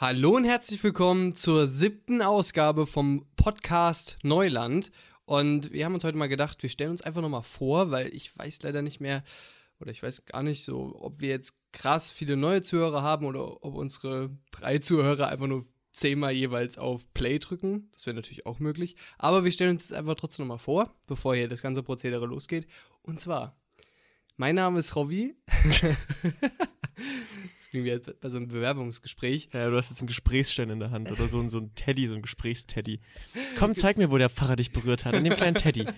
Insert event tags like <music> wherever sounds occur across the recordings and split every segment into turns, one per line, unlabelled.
Hallo und herzlich willkommen zur siebten Ausgabe vom Podcast Neuland. Und wir haben uns heute mal gedacht, wir stellen uns einfach nochmal vor, weil ich weiß leider nicht mehr, oder ich weiß gar nicht so, ob wir jetzt krass viele neue Zuhörer haben oder ob unsere drei Zuhörer einfach nur zehnmal jeweils auf Play drücken. Das wäre natürlich auch möglich. Aber wir stellen uns jetzt einfach trotzdem nochmal vor, bevor hier das ganze Prozedere losgeht. Und zwar, mein Name ist Robbie. <laughs> <laughs> das klingt wie bei so einem Bewerbungsgespräch.
Ja, du hast jetzt einen Gesprächsstein in der Hand oder so, so ein Teddy, so ein Gesprächsteddy. Komm, <laughs> zeig mir, wo der Pfarrer dich berührt hat, an dem kleinen Teddy. <laughs>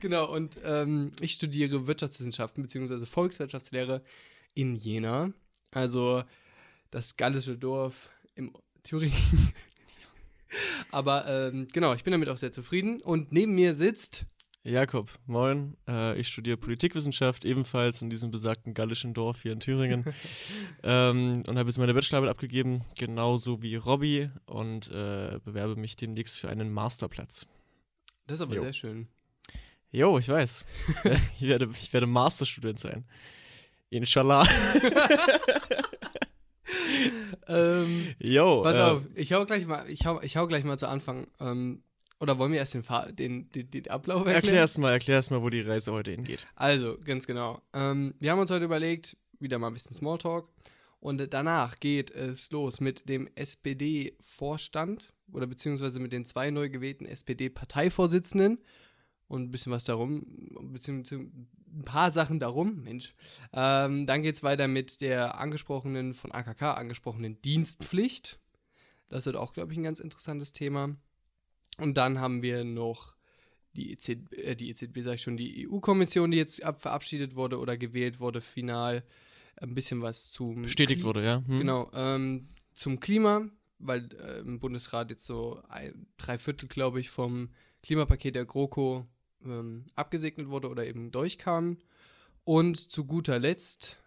Genau, und ähm, ich studiere Wirtschaftswissenschaften bzw. Volkswirtschaftslehre in Jena. Also das gallische Dorf im Thüringen. <laughs> Aber ähm, genau, ich bin damit auch sehr zufrieden. Und neben mir sitzt
Jakob, moin. Äh, ich studiere Politikwissenschaft, ebenfalls in diesem besagten gallischen Dorf hier in Thüringen. <laughs> ähm, und habe jetzt meine Bachelorarbeit abgegeben, genauso wie Robby, und äh, bewerbe mich demnächst für einen Masterplatz.
Das ist aber jo. sehr schön.
Jo, ich weiß. <laughs> ich, werde, ich werde Masterstudent sein. Inshallah. <laughs>
ähm, jo, pass äh, auf, ich hau gleich mal, ich hau, ich hau gleich mal zu Anfang. Ähm, oder wollen wir erst den, den, den, den Ablauf erklären?
Erklär erst mal, erklär erst mal, wo die Reise heute hingeht.
Also, ganz genau. Ähm, wir haben uns heute überlegt, wieder mal ein bisschen Smalltalk. Und danach geht es los mit dem SPD-Vorstand oder beziehungsweise mit den zwei neu gewählten SPD-Parteivorsitzenden und ein bisschen was darum, beziehungsweise ein paar Sachen darum, Mensch. Ähm, dann geht es weiter mit der angesprochenen, von AKK angesprochenen Dienstpflicht. Das wird auch, glaube ich, ein ganz interessantes Thema. Und dann haben wir noch die EZB, äh, die EZB sage ich schon, die EU-Kommission, die jetzt ab, verabschiedet wurde oder gewählt wurde, final. Ein bisschen was zum.
Bestätigt Kli wurde, ja.
Hm. Genau. Ähm, zum Klima, weil äh, im Bundesrat jetzt so ein, drei Viertel, glaube ich, vom Klimapaket der GroKo ähm, abgesegnet wurde oder eben durchkam. Und zu guter Letzt,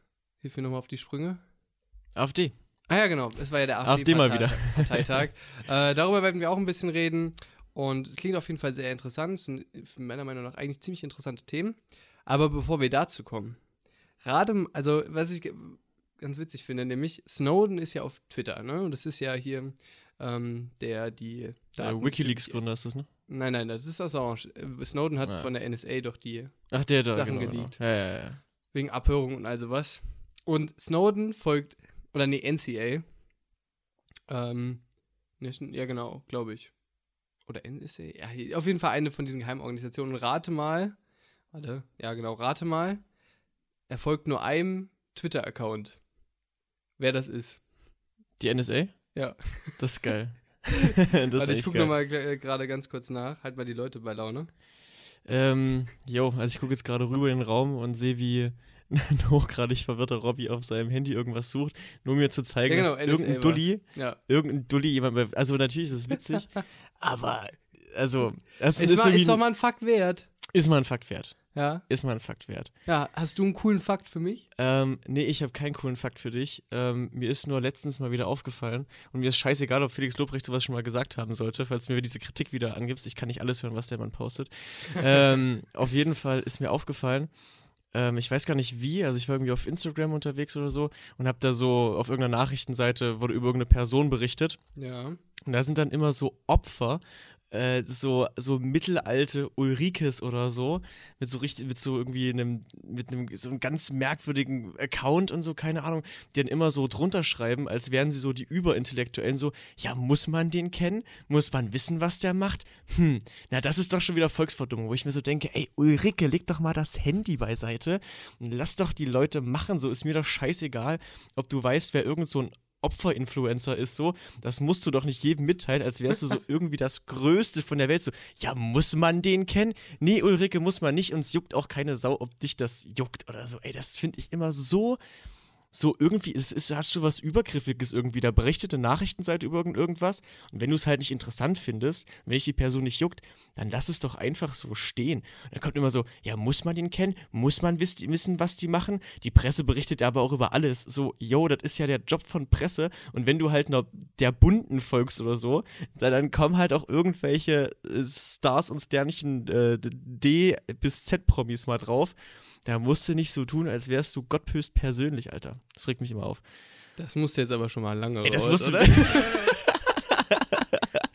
hilf mir nochmal auf die Sprünge.
AfD.
Ah ja, genau, es war ja der
AfD, AfD mal wieder.
Parteitag. <laughs> äh, darüber werden wir auch ein bisschen reden. Und es klingt auf jeden Fall sehr interessant. Es sind meiner Meinung nach eigentlich ziemlich interessante Themen. Aber bevor wir dazu kommen, gerade, also was ich ganz witzig finde, nämlich Snowden ist ja auf Twitter, ne? Und das ist ja hier ähm, der, die.
Der Wikileaks-Gründer ist das, ne?
Nein, nein, das ist Assange. Snowden hat ja. von der NSA doch die
Ach, der da,
Sachen
genau,
geleakt.
Genau. Ja, ja.
Wegen Abhörung und also was. Und Snowden folgt, oder nee, NCA. Ähm, ja, genau, glaube ich oder NSA, ja, auf jeden Fall eine von diesen Geheimorganisationen. Rate mal, warte, ja genau, rate mal, er folgt nur einem Twitter-Account. Wer das ist.
Die NSA?
Ja.
Das ist geil. <laughs>
das warte, ich gucke nochmal äh, gerade ganz kurz nach. Halt mal die Leute bei Laune.
Ähm, jo, also ich gucke jetzt gerade rüber in den Raum und sehe, wie <laughs> ein hochgradig verwirrter Robby auf seinem Handy irgendwas sucht, nur mir zu zeigen, ja, genau, dass irgendein Dulli,
ja.
irgendein Dulli jemand, also natürlich ist es witzig, <laughs> aber also
es ist, ist, mal, ist doch mal ein Fakt wert.
Ist mal ein Fakt wert.
Ja.
Ist mal ein Fakt wert.
Ja, hast du einen coolen Fakt für mich?
Ähm, nee, ich habe keinen coolen Fakt für dich. Ähm, mir ist nur letztens mal wieder aufgefallen und mir ist scheißegal, ob Felix Lobrecht sowas schon mal gesagt haben sollte, falls du mir diese Kritik wieder angibst. Ich kann nicht alles hören, was der Mann postet. <laughs> ähm, auf jeden Fall ist mir aufgefallen, ähm, ich weiß gar nicht wie, also ich war irgendwie auf Instagram unterwegs oder so und habe da so auf irgendeiner Nachrichtenseite wurde über irgendeine Person berichtet.
Ja.
Und da sind dann immer so Opfer äh, so, so mittelalte Ulrikes oder so, mit so richtig, mit so irgendwie einem, mit einem so einem ganz merkwürdigen Account und so, keine Ahnung, die dann immer so drunter schreiben, als wären sie so die Überintellektuellen, so, ja, muss man den kennen? Muss man wissen, was der macht? Hm, na, das ist doch schon wieder Volksverdummung, wo ich mir so denke, ey, Ulrike, leg doch mal das Handy beiseite und lass doch die Leute machen, so ist mir doch scheißegal, ob du weißt, wer irgend so ein Opferinfluencer ist so, das musst du doch nicht jedem mitteilen, als wärst du so <laughs> irgendwie das Größte von der Welt. So, ja, muss man den kennen? Nee, Ulrike, muss man nicht. Und es juckt auch keine Sau, ob dich das juckt oder so. Ey, das finde ich immer so so irgendwie, es ist, hast du was Übergriffiges irgendwie, da berichtet eine Nachrichtenseite über irgend, irgendwas und wenn du es halt nicht interessant findest, wenn dich die Person nicht juckt, dann lass es doch einfach so stehen. Und dann kommt immer so, ja, muss man den kennen? Muss man wiss, wissen, was die machen? Die Presse berichtet aber auch über alles. So, yo, das ist ja der Job von Presse und wenn du halt noch der Bunten folgst oder so, dann kommen halt auch irgendwelche äh, Stars und Sternchen äh, D bis Z-Promis mal drauf da musst du nicht so tun, als wärst du Gott höchst persönlich, Alter. Das regt mich immer auf.
Das musste jetzt aber schon mal lange
Ey, das
raus,
musste
oder? <laughs> <laughs>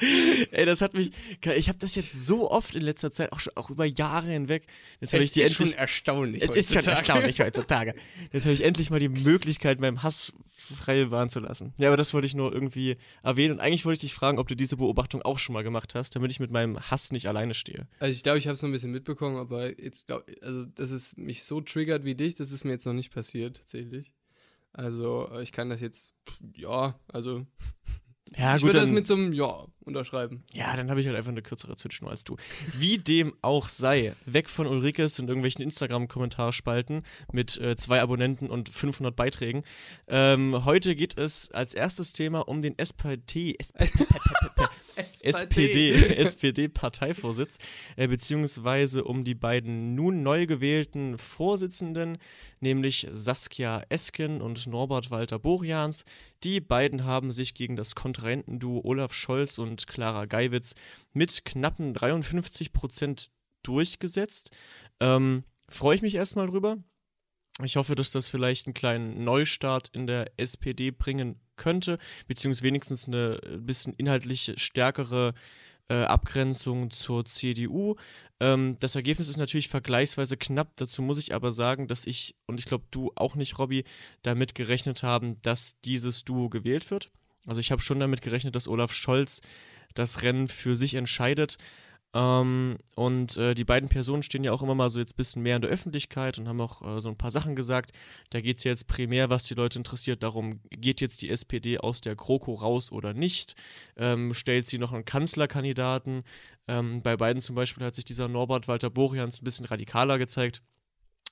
<laughs>
Ey, das hat mich. Ich habe das jetzt so oft in letzter Zeit, auch, schon, auch über Jahre hinweg. Jetzt habe ich die
ist
endlich.
schon erstaunlich.
Es ist schon
heutzutage.
erstaunlich <laughs> heutzutage. Jetzt habe ich endlich mal die Möglichkeit, meinem Hass freie Bahn zu lassen. Ja, aber das wollte ich nur irgendwie erwähnen. Und eigentlich wollte ich dich fragen, ob du diese Beobachtung auch schon mal gemacht hast, damit ich mit meinem Hass nicht alleine stehe.
Also ich glaube, ich habe es noch ein bisschen mitbekommen, aber jetzt glaub, also dass es mich so triggert wie dich, das ist mir jetzt noch nicht passiert tatsächlich. Also ich kann das jetzt, ja, also
Ja,
ich
gut,
würde das mit so einem Ja unterschreiben.
ja, dann habe ich halt einfach eine kürzere Zündschnur als du. Wie dem auch sei, weg von Ulrikes und irgendwelchen Instagram-Kommentarspalten mit äh, zwei Abonnenten und 500 Beiträgen. Ähm, heute geht es als erstes Thema um den SPD, SPD, <laughs> SPD-Parteivorsitz, äh, beziehungsweise um die beiden nun neu gewählten Vorsitzenden, nämlich Saskia Esken und Norbert Walter Borians. Die beiden haben sich gegen das Kontrahentenduo Olaf Scholz und Clara Geiwitz mit knappen 53 Prozent durchgesetzt. Ähm, Freue ich mich erstmal drüber. Ich hoffe, dass das vielleicht einen kleinen Neustart in der SPD bringen könnte, beziehungsweise wenigstens eine äh, bisschen inhaltlich stärkere äh, Abgrenzung zur CDU. Ähm, das Ergebnis ist natürlich vergleichsweise knapp. Dazu muss ich aber sagen, dass ich, und ich glaube du auch nicht, Robby, damit gerechnet haben, dass dieses Duo gewählt wird. Also ich habe schon damit gerechnet, dass Olaf Scholz das Rennen für sich entscheidet. Ähm, und äh, die beiden Personen stehen ja auch immer mal so jetzt ein bisschen mehr in der Öffentlichkeit und haben auch äh, so ein paar Sachen gesagt. Da geht es jetzt primär, was die Leute interessiert, darum, geht jetzt die SPD aus der GroKo raus oder nicht? Ähm, stellt sie noch einen Kanzlerkandidaten? Ähm, bei beiden zum Beispiel hat sich dieser Norbert Walter Borians ein bisschen radikaler gezeigt.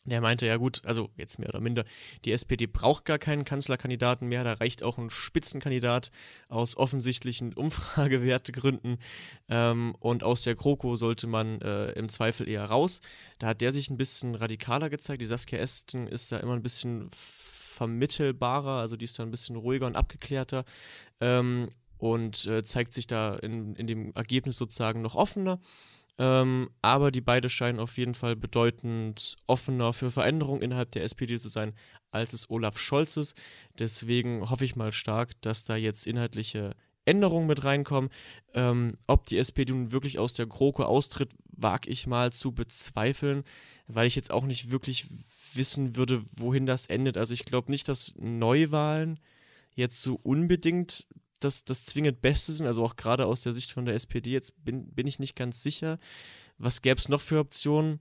Der meinte, ja gut, also jetzt mehr oder minder, die SPD braucht gar keinen Kanzlerkandidaten mehr, da reicht auch ein Spitzenkandidat aus offensichtlichen <laughs> Umfragewertegründen ähm, und aus der GroKo sollte man äh, im Zweifel eher raus. Da hat der sich ein bisschen radikaler gezeigt, die Saskia Esten ist da immer ein bisschen vermittelbarer, also die ist da ein bisschen ruhiger und abgeklärter ähm, und äh, zeigt sich da in, in dem Ergebnis sozusagen noch offener. Ähm, aber die beide scheinen auf jeden Fall bedeutend offener für Veränderungen innerhalb der SPD zu sein, als es Olaf Scholz ist. Deswegen hoffe ich mal stark, dass da jetzt inhaltliche Änderungen mit reinkommen. Ähm, ob die SPD nun wirklich aus der GroKo austritt, wage ich mal zu bezweifeln, weil ich jetzt auch nicht wirklich wissen würde, wohin das endet. Also ich glaube nicht, dass Neuwahlen jetzt so unbedingt das, das zwingend Beste sind, also auch gerade aus der Sicht von der SPD, jetzt bin, bin ich nicht ganz sicher. Was gäbe es noch für Optionen?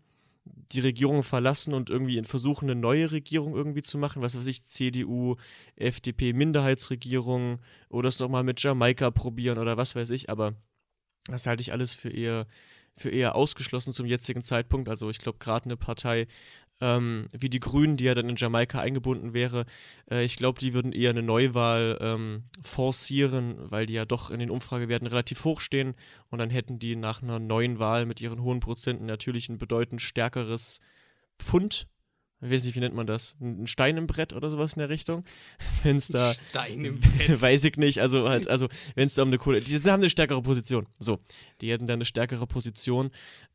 Die Regierung verlassen und irgendwie versuchen, eine neue Regierung irgendwie zu machen, was weiß ich, CDU, FDP, Minderheitsregierung oder es nochmal mit Jamaika probieren oder was weiß ich, aber das halte ich alles für eher, für eher ausgeschlossen zum jetzigen Zeitpunkt. Also ich glaube, gerade eine Partei ähm, wie die Grünen, die ja dann in Jamaika eingebunden wäre, äh, ich glaube, die würden eher eine Neuwahl ähm, forcieren, weil die ja doch in den Umfragewerten relativ hoch stehen und dann hätten die nach einer neuen Wahl mit ihren hohen Prozenten natürlich ein bedeutend stärkeres Pfund. Ich weiß nicht, wie nennt man das? Ein Stein im Brett oder sowas in der Richtung? <laughs> Wenn es da.
Stein im <laughs> Brett.
Weiß ich nicht. Also halt, also wenn es da um eine Kohle. Die haben eine stärkere Position. So. Die hätten da eine stärkere Position.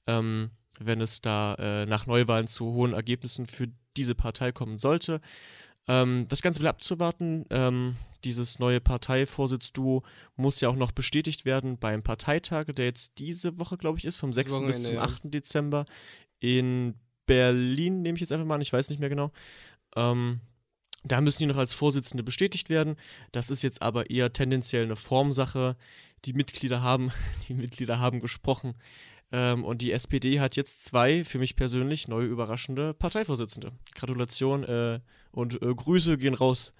Ähm, wenn es da äh, nach Neuwahlen zu hohen Ergebnissen für diese Partei kommen sollte. Ähm, das Ganze will abzuwarten. Ähm, dieses neue Parteivorsitzduo muss ja auch noch bestätigt werden beim Parteitag, der jetzt diese Woche, glaube ich, ist, vom 6. bis
Wochenende,
zum
ja.
8. Dezember in Berlin, nehme ich jetzt einfach mal an, ich weiß nicht mehr genau. Ähm, da müssen die noch als Vorsitzende bestätigt werden. Das ist jetzt aber eher tendenziell eine Formsache. Die Mitglieder haben, <laughs> die Mitglieder haben gesprochen. Ähm, und die SPD hat jetzt zwei, für mich persönlich, neue überraschende Parteivorsitzende. Gratulation äh, und äh, Grüße gehen raus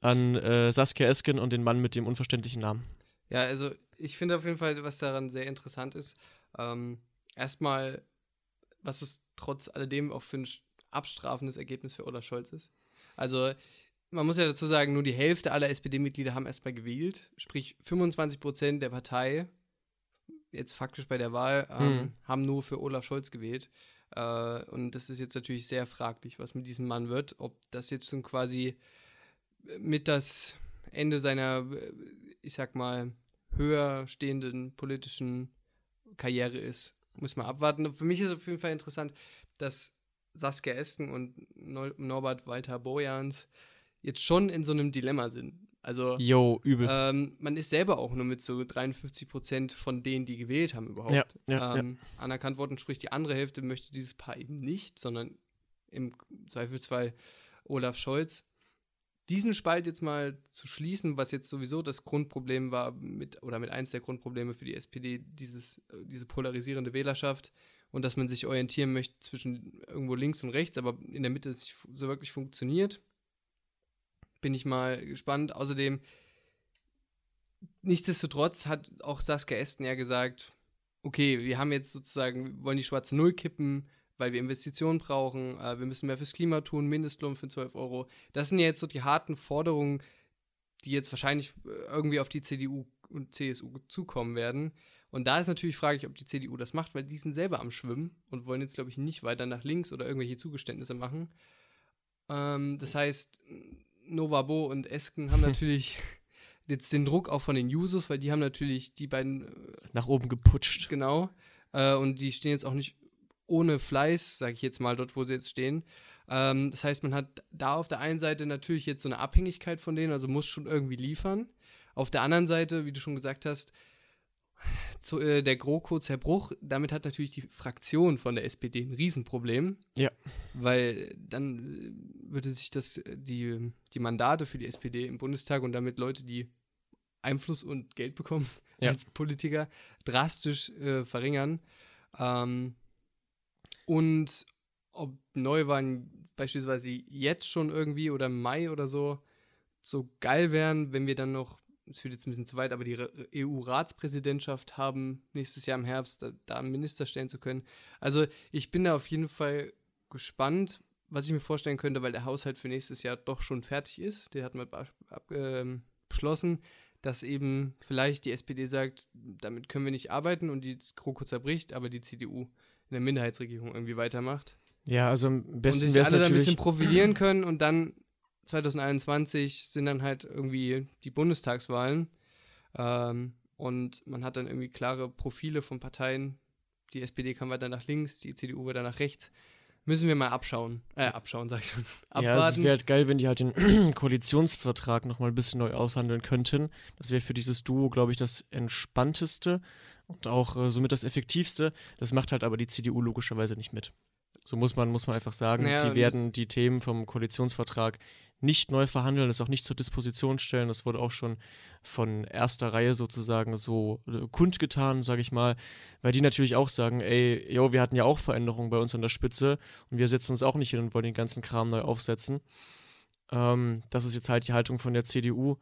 an äh, Saskia Esken und den Mann mit dem unverständlichen Namen.
Ja, also ich finde auf jeden Fall, was daran sehr interessant ist, ähm, erstmal, was es trotz alledem auch für ein abstrafendes Ergebnis für Olaf Scholz ist. Also man muss ja dazu sagen, nur die Hälfte aller SPD-Mitglieder haben erstmal gewählt, sprich 25 Prozent der Partei, jetzt faktisch bei der Wahl, ähm,
Hm.
haben nur für Olaf Scholz gewählt. Äh, und das ist jetzt natürlich sehr fraglich, was mit diesem Mann wird, ob das jetzt schon quasi mit das Ende seiner, äh, ich sag mal, höher stehenden politischen Karriere ist. Muss man abwarten. Für mich ist auf jeden Fall interessant, dass Saskia Esken und Nor Norbert Walter Bojans jetzt schon in so einem Dilemma sind. Also
Yo, übel.
ähm, man ist selber auch nur mit so 53 Prozent von denen, die gewählt haben, überhaupt
Ja, ja,
ähm, anerkannt worden. Sprich, die andere Hälfte möchte dieses Paar eben nicht, sondern im Zweifelsfall Olaf Scholz. Diesen Spalt jetzt mal zu schließen, was jetzt sowieso das Grundproblem war, mit, oder mit eins der Grundprobleme für die SPD, dieses, äh, diese polarisierende Wählerschaft und dass man sich orientieren möchte zwischen irgendwo links und rechts, aber in der Mitte es nicht so wirklich funktioniert. Bin ich mal gespannt. Außerdem, nichtsdestotrotz hat auch Saskia Esten ja gesagt, okay, wir haben jetzt sozusagen, wollen die schwarze Null kippen, weil wir Investitionen brauchen, äh, wir müssen mehr fürs Klima tun, Mindestlohn für 12 Euro. Das sind ja jetzt so die harten Forderungen, die jetzt wahrscheinlich äh, irgendwie auf die CDU und CSU zukommen werden. Und da ist natürlich fraglich, ob die CDU das macht, weil die sind selber am Schwimmen und wollen jetzt, glaube ich, nicht weiter nach links oder irgendwelche Zugeständnisse machen. Ähm, das heißt, Novabo und Esken haben <laughs> natürlich jetzt den Druck auch von den Jusos, weil die haben natürlich die beiden äh,
Nach oben geputscht.
Genau. Äh, und die stehen jetzt auch nicht ohne Fleiß, sage ich jetzt mal, dort, wo sie jetzt stehen. Ähm, das heißt, man hat da auf der einen Seite natürlich jetzt so eine Abhängigkeit von denen, also muss schon irgendwie liefern. Auf der anderen Seite, wie du schon gesagt hast, zu, äh, der GroKo-Zerbruch, damit hat natürlich die Fraktion von der SPD ein Riesenproblem.
Ja.
Weil dann äh, würde sich das, äh, die, die Mandate für die SPD im Bundestag und damit Leute, die Einfluss und Geld bekommen
Ja.
als Politiker, drastisch äh, verringern. Ähm, und ob Neuwahlen beispielsweise jetzt schon irgendwie oder im Mai oder so so geil wären, wenn wir dann noch, es führt jetzt ein bisschen zu weit, aber die EU-Ratspräsidentschaft haben nächstes Jahr im Herbst, da, da einen Minister stellen zu können. Also ich bin da auf jeden Fall gespannt, was ich mir vorstellen könnte, weil der Haushalt für nächstes Jahr doch schon fertig ist. Der hat man ähm, beschlossen, dass eben vielleicht die SPD sagt, damit können wir nicht arbeiten und die GroKo zerbricht, aber die CDU in der Minderheitsregierung irgendwie weitermacht.
Ja, also am besten wäre es
alle da ein bisschen
natürlich.
profilieren können und dann 2021 sind dann halt irgendwie die Bundestagswahlen ähm, und man hat dann irgendwie klare Profile von Parteien. Die SPD kann weiter nach links, die CDU weiter nach rechts. Müssen wir mal abschauen. Äh, abschauen, sag ich schon.
Ja, es
Abwarten.
wäre halt geil, wenn die halt den <clears throat> Koalitionsvertrag nochmal ein bisschen neu aushandeln könnten. Das wäre für dieses Duo, glaube ich, das entspannteste und auch äh, somit das effektivste. Das macht halt aber die CDU logischerweise nicht mit. So muss man, muss man einfach sagen.
Ja,
die werden die Themen vom Koalitionsvertrag nicht neu verhandeln, das auch nicht zur Disposition stellen. Das wurde auch schon von erster Reihe sozusagen so äh, kundgetan, sage ich mal, weil die natürlich auch sagen, ey, yo, wir hatten ja auch Veränderungen bei uns an der Spitze und wir setzen uns auch nicht hin und wollen den ganzen Kram neu aufsetzen. Ähm, das ist jetzt halt die Haltung von der CDU.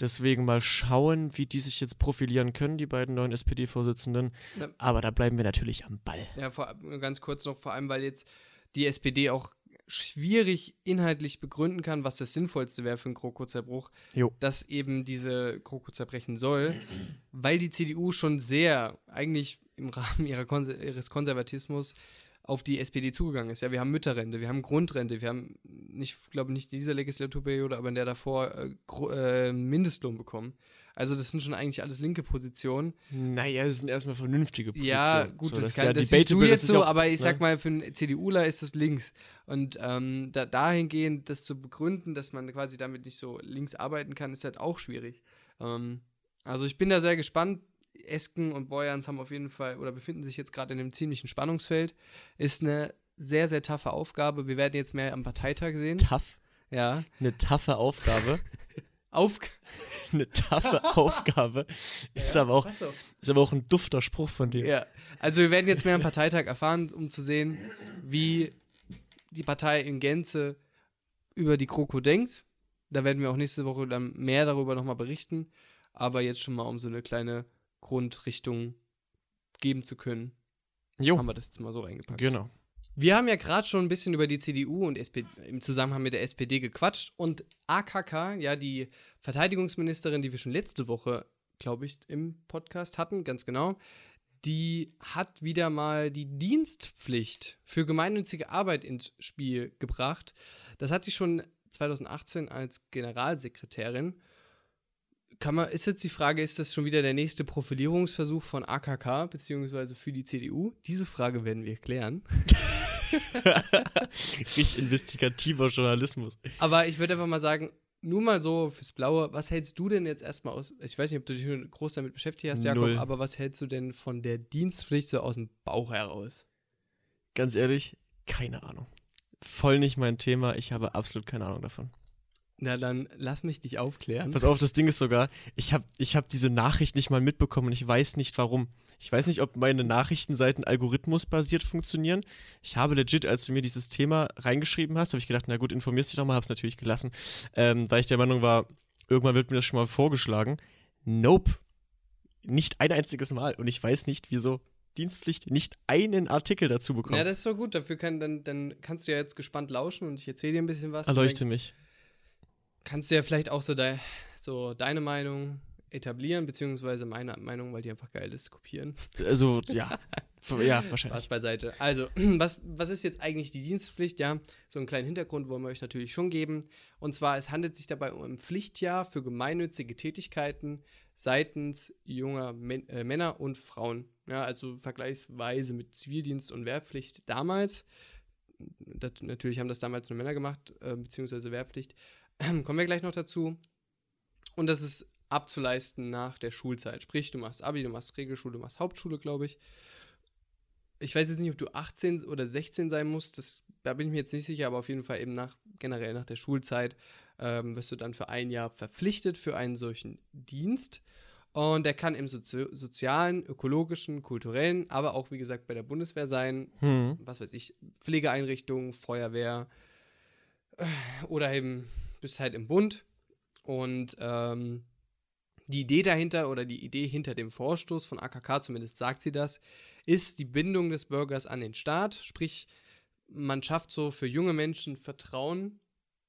Deswegen mal schauen, wie die sich jetzt profilieren können, die beiden neuen SPD-Vorsitzenden.
Ja.
Aber da bleiben wir natürlich am Ball.
Ja, vor, ganz kurz noch, vor allem, weil jetzt die SPD auch schwierig inhaltlich begründen kann, was das Sinnvollste wäre für einen GroKo-Zerbruch,
Jo.
dass eben diese GroKo zerbrechen soll, weil die CDU schon sehr, eigentlich im Rahmen Konser ihres Konservatismus, auf die SPD zugegangen ist. Ja, wir haben Mütterrente, wir haben Grundrente, wir haben nicht, glaube nicht in dieser Legislaturperiode, aber in der davor äh, äh, Mindestlohn bekommen. Also das sind schon eigentlich alles linke Positionen.
Naja, das sind erstmal vernünftige Positionen.
Ja, gut,
so,
das,
ist
kann,
ja
das siehst du jetzt so,
auch,
aber ich
ne?
sag mal, für einen CDUler ist das links. Und ähm, da, dahingehend, das zu begründen, dass man quasi damit nicht so links arbeiten kann, ist halt auch schwierig. Ähm, also ich bin da sehr gespannt. Esken und Boyans haben auf jeden Fall oder befinden sich jetzt gerade in einem ziemlichen Spannungsfeld. Ist eine sehr, sehr taffe Aufgabe. Wir werden jetzt mehr am Parteitag sehen.
Tough.
Ja.
Eine taffe Aufgabe. <laughs>
Auf. <laughs>
Eine taffe Aufgabe. Ist, aber auch, ist aber auch ein dufter Spruch von dir.
Ja, also wir werden jetzt mehr am Parteitag erfahren, um zu sehen, wie die Partei in Gänze über die GroKo denkt. Da werden wir auch nächste Woche dann mehr darüber nochmal berichten. Aber jetzt schon mal, um so eine kleine Grundrichtung geben zu können,
Jo,
haben wir das jetzt mal so reingepackt.
genau.
Wir haben ja gerade schon ein bisschen über die CDU und SP im Zusammenhang mit der SPD gequatscht und AKK, ja, die Verteidigungsministerin, die wir schon letzte Woche, glaube ich, im Podcast hatten, ganz genau, die hat wieder mal die Dienstpflicht für gemeinnützige Arbeit ins Spiel gebracht. Das hat sie schon 2018 als Generalsekretärin. Kann man, ist jetzt die Frage, ist das schon wieder der nächste Profilierungsversuch von AKK beziehungsweise für die CDU? Diese Frage werden wir klären. <laughs>
Richtig investigativer Journalismus.
Aber ich würde einfach mal sagen, nur mal so fürs Blaue, was hältst du denn jetzt erstmal aus? Ich weiß nicht, ob du dich groß damit beschäftigt hast, Jakob,
Null.
aber was hältst du denn von der Dienstpflicht so aus dem Bauch heraus?
Ganz ehrlich, keine Ahnung. Voll nicht mein Thema. Ich habe absolut keine Ahnung davon.
Na, dann lass mich dich aufklären.
Pass auf, das Ding ist sogar, ich habe ich hab diese Nachricht nicht mal mitbekommen und ich weiß nicht warum. Ich weiß nicht, ob meine Nachrichtenseiten algorithmusbasiert funktionieren. Ich habe legit, als du mir dieses Thema reingeschrieben hast, habe ich gedacht, na gut, informierst dich doch mal, habe es natürlich gelassen, ähm, weil ich der Meinung war, irgendwann wird mir das schon mal vorgeschlagen. Nope. Nicht ein einziges Mal. Und ich weiß nicht, wieso Dienstpflicht nicht einen Artikel dazu bekommt.
Ja, das ist so gut. Dafür kann, dann, dann kannst du ja jetzt gespannt lauschen und ich erzähle dir ein bisschen was.
Erleuchte
Dann
mich.
Kannst du ja vielleicht auch so, dei so deine Meinung etablieren, beziehungsweise meine Meinung, weil die einfach geil ist, kopieren.
Also, ja. <laughs> ja,
Spaß
wahrscheinlich.
beiseite. Also, <clears throat> was, was ist jetzt eigentlich die Dienstpflicht? Ja, so einen kleinen Hintergrund wollen wir euch natürlich schon geben. Und zwar, es handelt sich dabei um ein Pflichtjahr für gemeinnützige Tätigkeiten seitens junger Men äh, Männer und Frauen. Ja, also vergleichsweise mit Zivildienst und Wehrpflicht damals. Das, natürlich haben das damals nur Männer gemacht, äh, beziehungsweise Wehrpflicht. <clears throat> Kommen wir gleich noch dazu. Und das ist abzuleisten nach der Schulzeit. Sprich, du machst Abi, du machst Regelschule, du machst Hauptschule, glaube ich ich weiß jetzt nicht, ob du 18 oder 16 sein musst, das, da bin ich mir jetzt nicht sicher, aber auf jeden Fall eben nach, generell nach der Schulzeit ähm, wirst du dann für ein Jahr verpflichtet für einen solchen Dienst. Und der kann im Sozi sozialen, ökologischen, kulturellen, aber auch, wie gesagt, bei der Bundeswehr sein,
Hm.
was weiß ich, Pflegeeinrichtungen, Feuerwehr äh, oder eben bist halt im Bund. Und ähm, die Idee dahinter oder die Idee hinter dem Vorstoß von AKK, zumindest sagt sie das, ist die Bindung des Bürgers an den Staat. Sprich, man schafft so für junge Menschen Vertrauen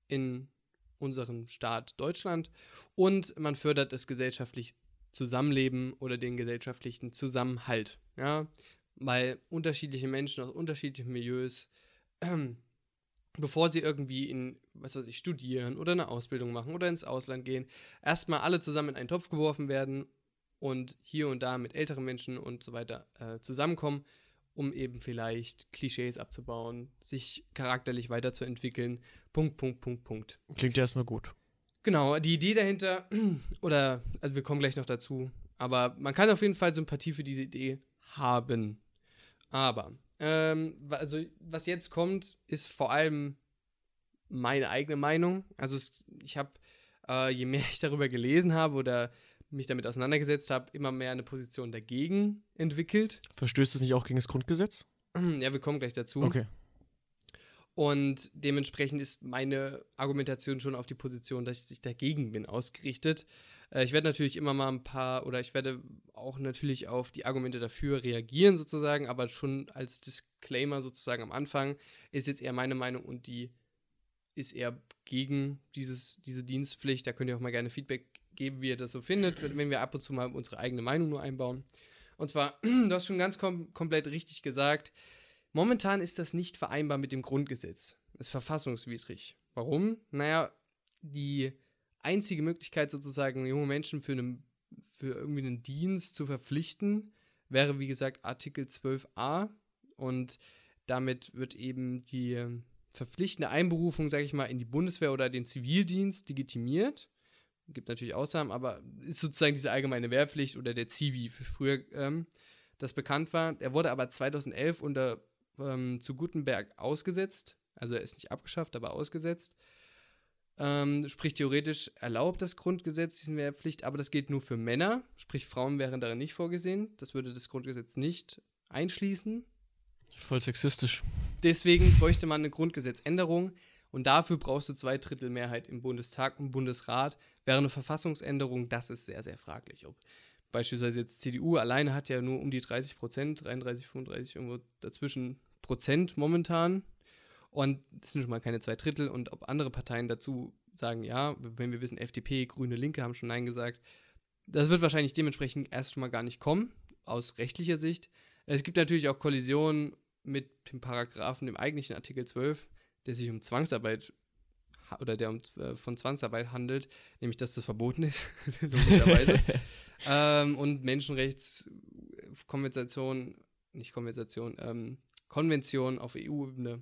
in unseren Staat Deutschland und man fördert das gesellschaftliche Zusammenleben oder den gesellschaftlichen Zusammenhalt. Ja, weil unterschiedliche Menschen aus unterschiedlichen Milieus, bevor sie irgendwie in, was weiß ich, studieren oder eine Ausbildung machen oder ins Ausland gehen, erstmal alle zusammen in einen Topf geworfen werden und hier und da mit älteren Menschen und so weiter äh, zusammenkommen, um eben vielleicht Klischees abzubauen, sich charakterlich weiterzuentwickeln. Punkt, Punkt, Punkt, Punkt.
Klingt ja erstmal gut.
Genau, die Idee dahinter, <clears throat> oder, also wir kommen gleich noch dazu, aber man kann auf jeden Fall Sympathie für diese Idee haben. Aber, ähm, also was jetzt kommt, ist vor allem meine eigene Meinung. Also es, ich habe, äh, je mehr <laughs> ich darüber gelesen habe oder mich damit auseinandergesetzt habe, immer mehr eine Position dagegen entwickelt.
Verstößt es nicht auch gegen das Grundgesetz? <clears throat>
Ja, wir kommen gleich dazu.
Okay.
Und dementsprechend ist meine Argumentation schon auf die Position, dass ich dagegen bin, ausgerichtet. Äh, ich werde natürlich immer mal ein paar, oder ich werde auch natürlich auf die Argumente dafür reagieren, sozusagen, aber schon als Disclaimer sozusagen am Anfang ist jetzt eher meine Meinung und die ist eher gegen dieses, diese Dienstpflicht. Da könnt ihr auch mal gerne Feedback geben, wie ihr das so findet, wenn, wir ab und zu mal unsere eigene Meinung nur einbauen. Und zwar, <clears throat> du hast schon ganz kom komplett richtig gesagt, Momentan ist das nicht vereinbar mit dem Grundgesetz. Ist verfassungswidrig. Warum? Naja, die einzige Möglichkeit sozusagen, junge Menschen für, einen, für irgendwie einen Dienst zu verpflichten, wäre wie gesagt Artikel 12a. Und damit wird eben die verpflichtende Einberufung, sage ich mal, in die Bundeswehr oder den Zivildienst legitimiert. Gibt natürlich Ausnahmen, aber ist sozusagen diese allgemeine Wehrpflicht oder der Zivi für früher ähm, das bekannt war. Er wurde aber 2011 unter ähm, zu Gutenberg ausgesetzt. Also er ist nicht abgeschafft, aber ausgesetzt. Ähm, sprich, theoretisch erlaubt das Grundgesetz diesen Wehrpflicht, aber das gilt nur für Männer. Sprich, Frauen wären darin nicht vorgesehen. Das würde das Grundgesetz nicht einschließen.
Voll sexistisch.
Deswegen bräuchte man eine Grundgesetzänderung und dafür brauchst du zwei Drittel Mehrheit im Bundestag und Bundesrat. Wäre eine Verfassungsänderung, das ist sehr, sehr fraglich. Ob beispielsweise jetzt CDU alleine hat ja nur um die 30 Prozent, 33, 35, irgendwo dazwischen Prozent momentan. Und das sind schon mal keine zwei Drittel. Und ob andere Parteien dazu sagen, ja, wenn wir wissen, FDP, Grüne, Linke haben schon Nein gesagt, das wird wahrscheinlich dementsprechend erst schon mal gar nicht kommen, aus rechtlicher Sicht. Es gibt natürlich auch Kollisionen mit dem Paragraphen, dem eigentlichen Artikel 12, der sich um Zwangsarbeit oder der um, äh, von Zwangsarbeit handelt, nämlich dass das verboten ist, <laughs> logischerweise. <laughs> ähm, und Menschenrechtskonversation, nicht Konversation, ähm, Konventionen auf EU-Ebene,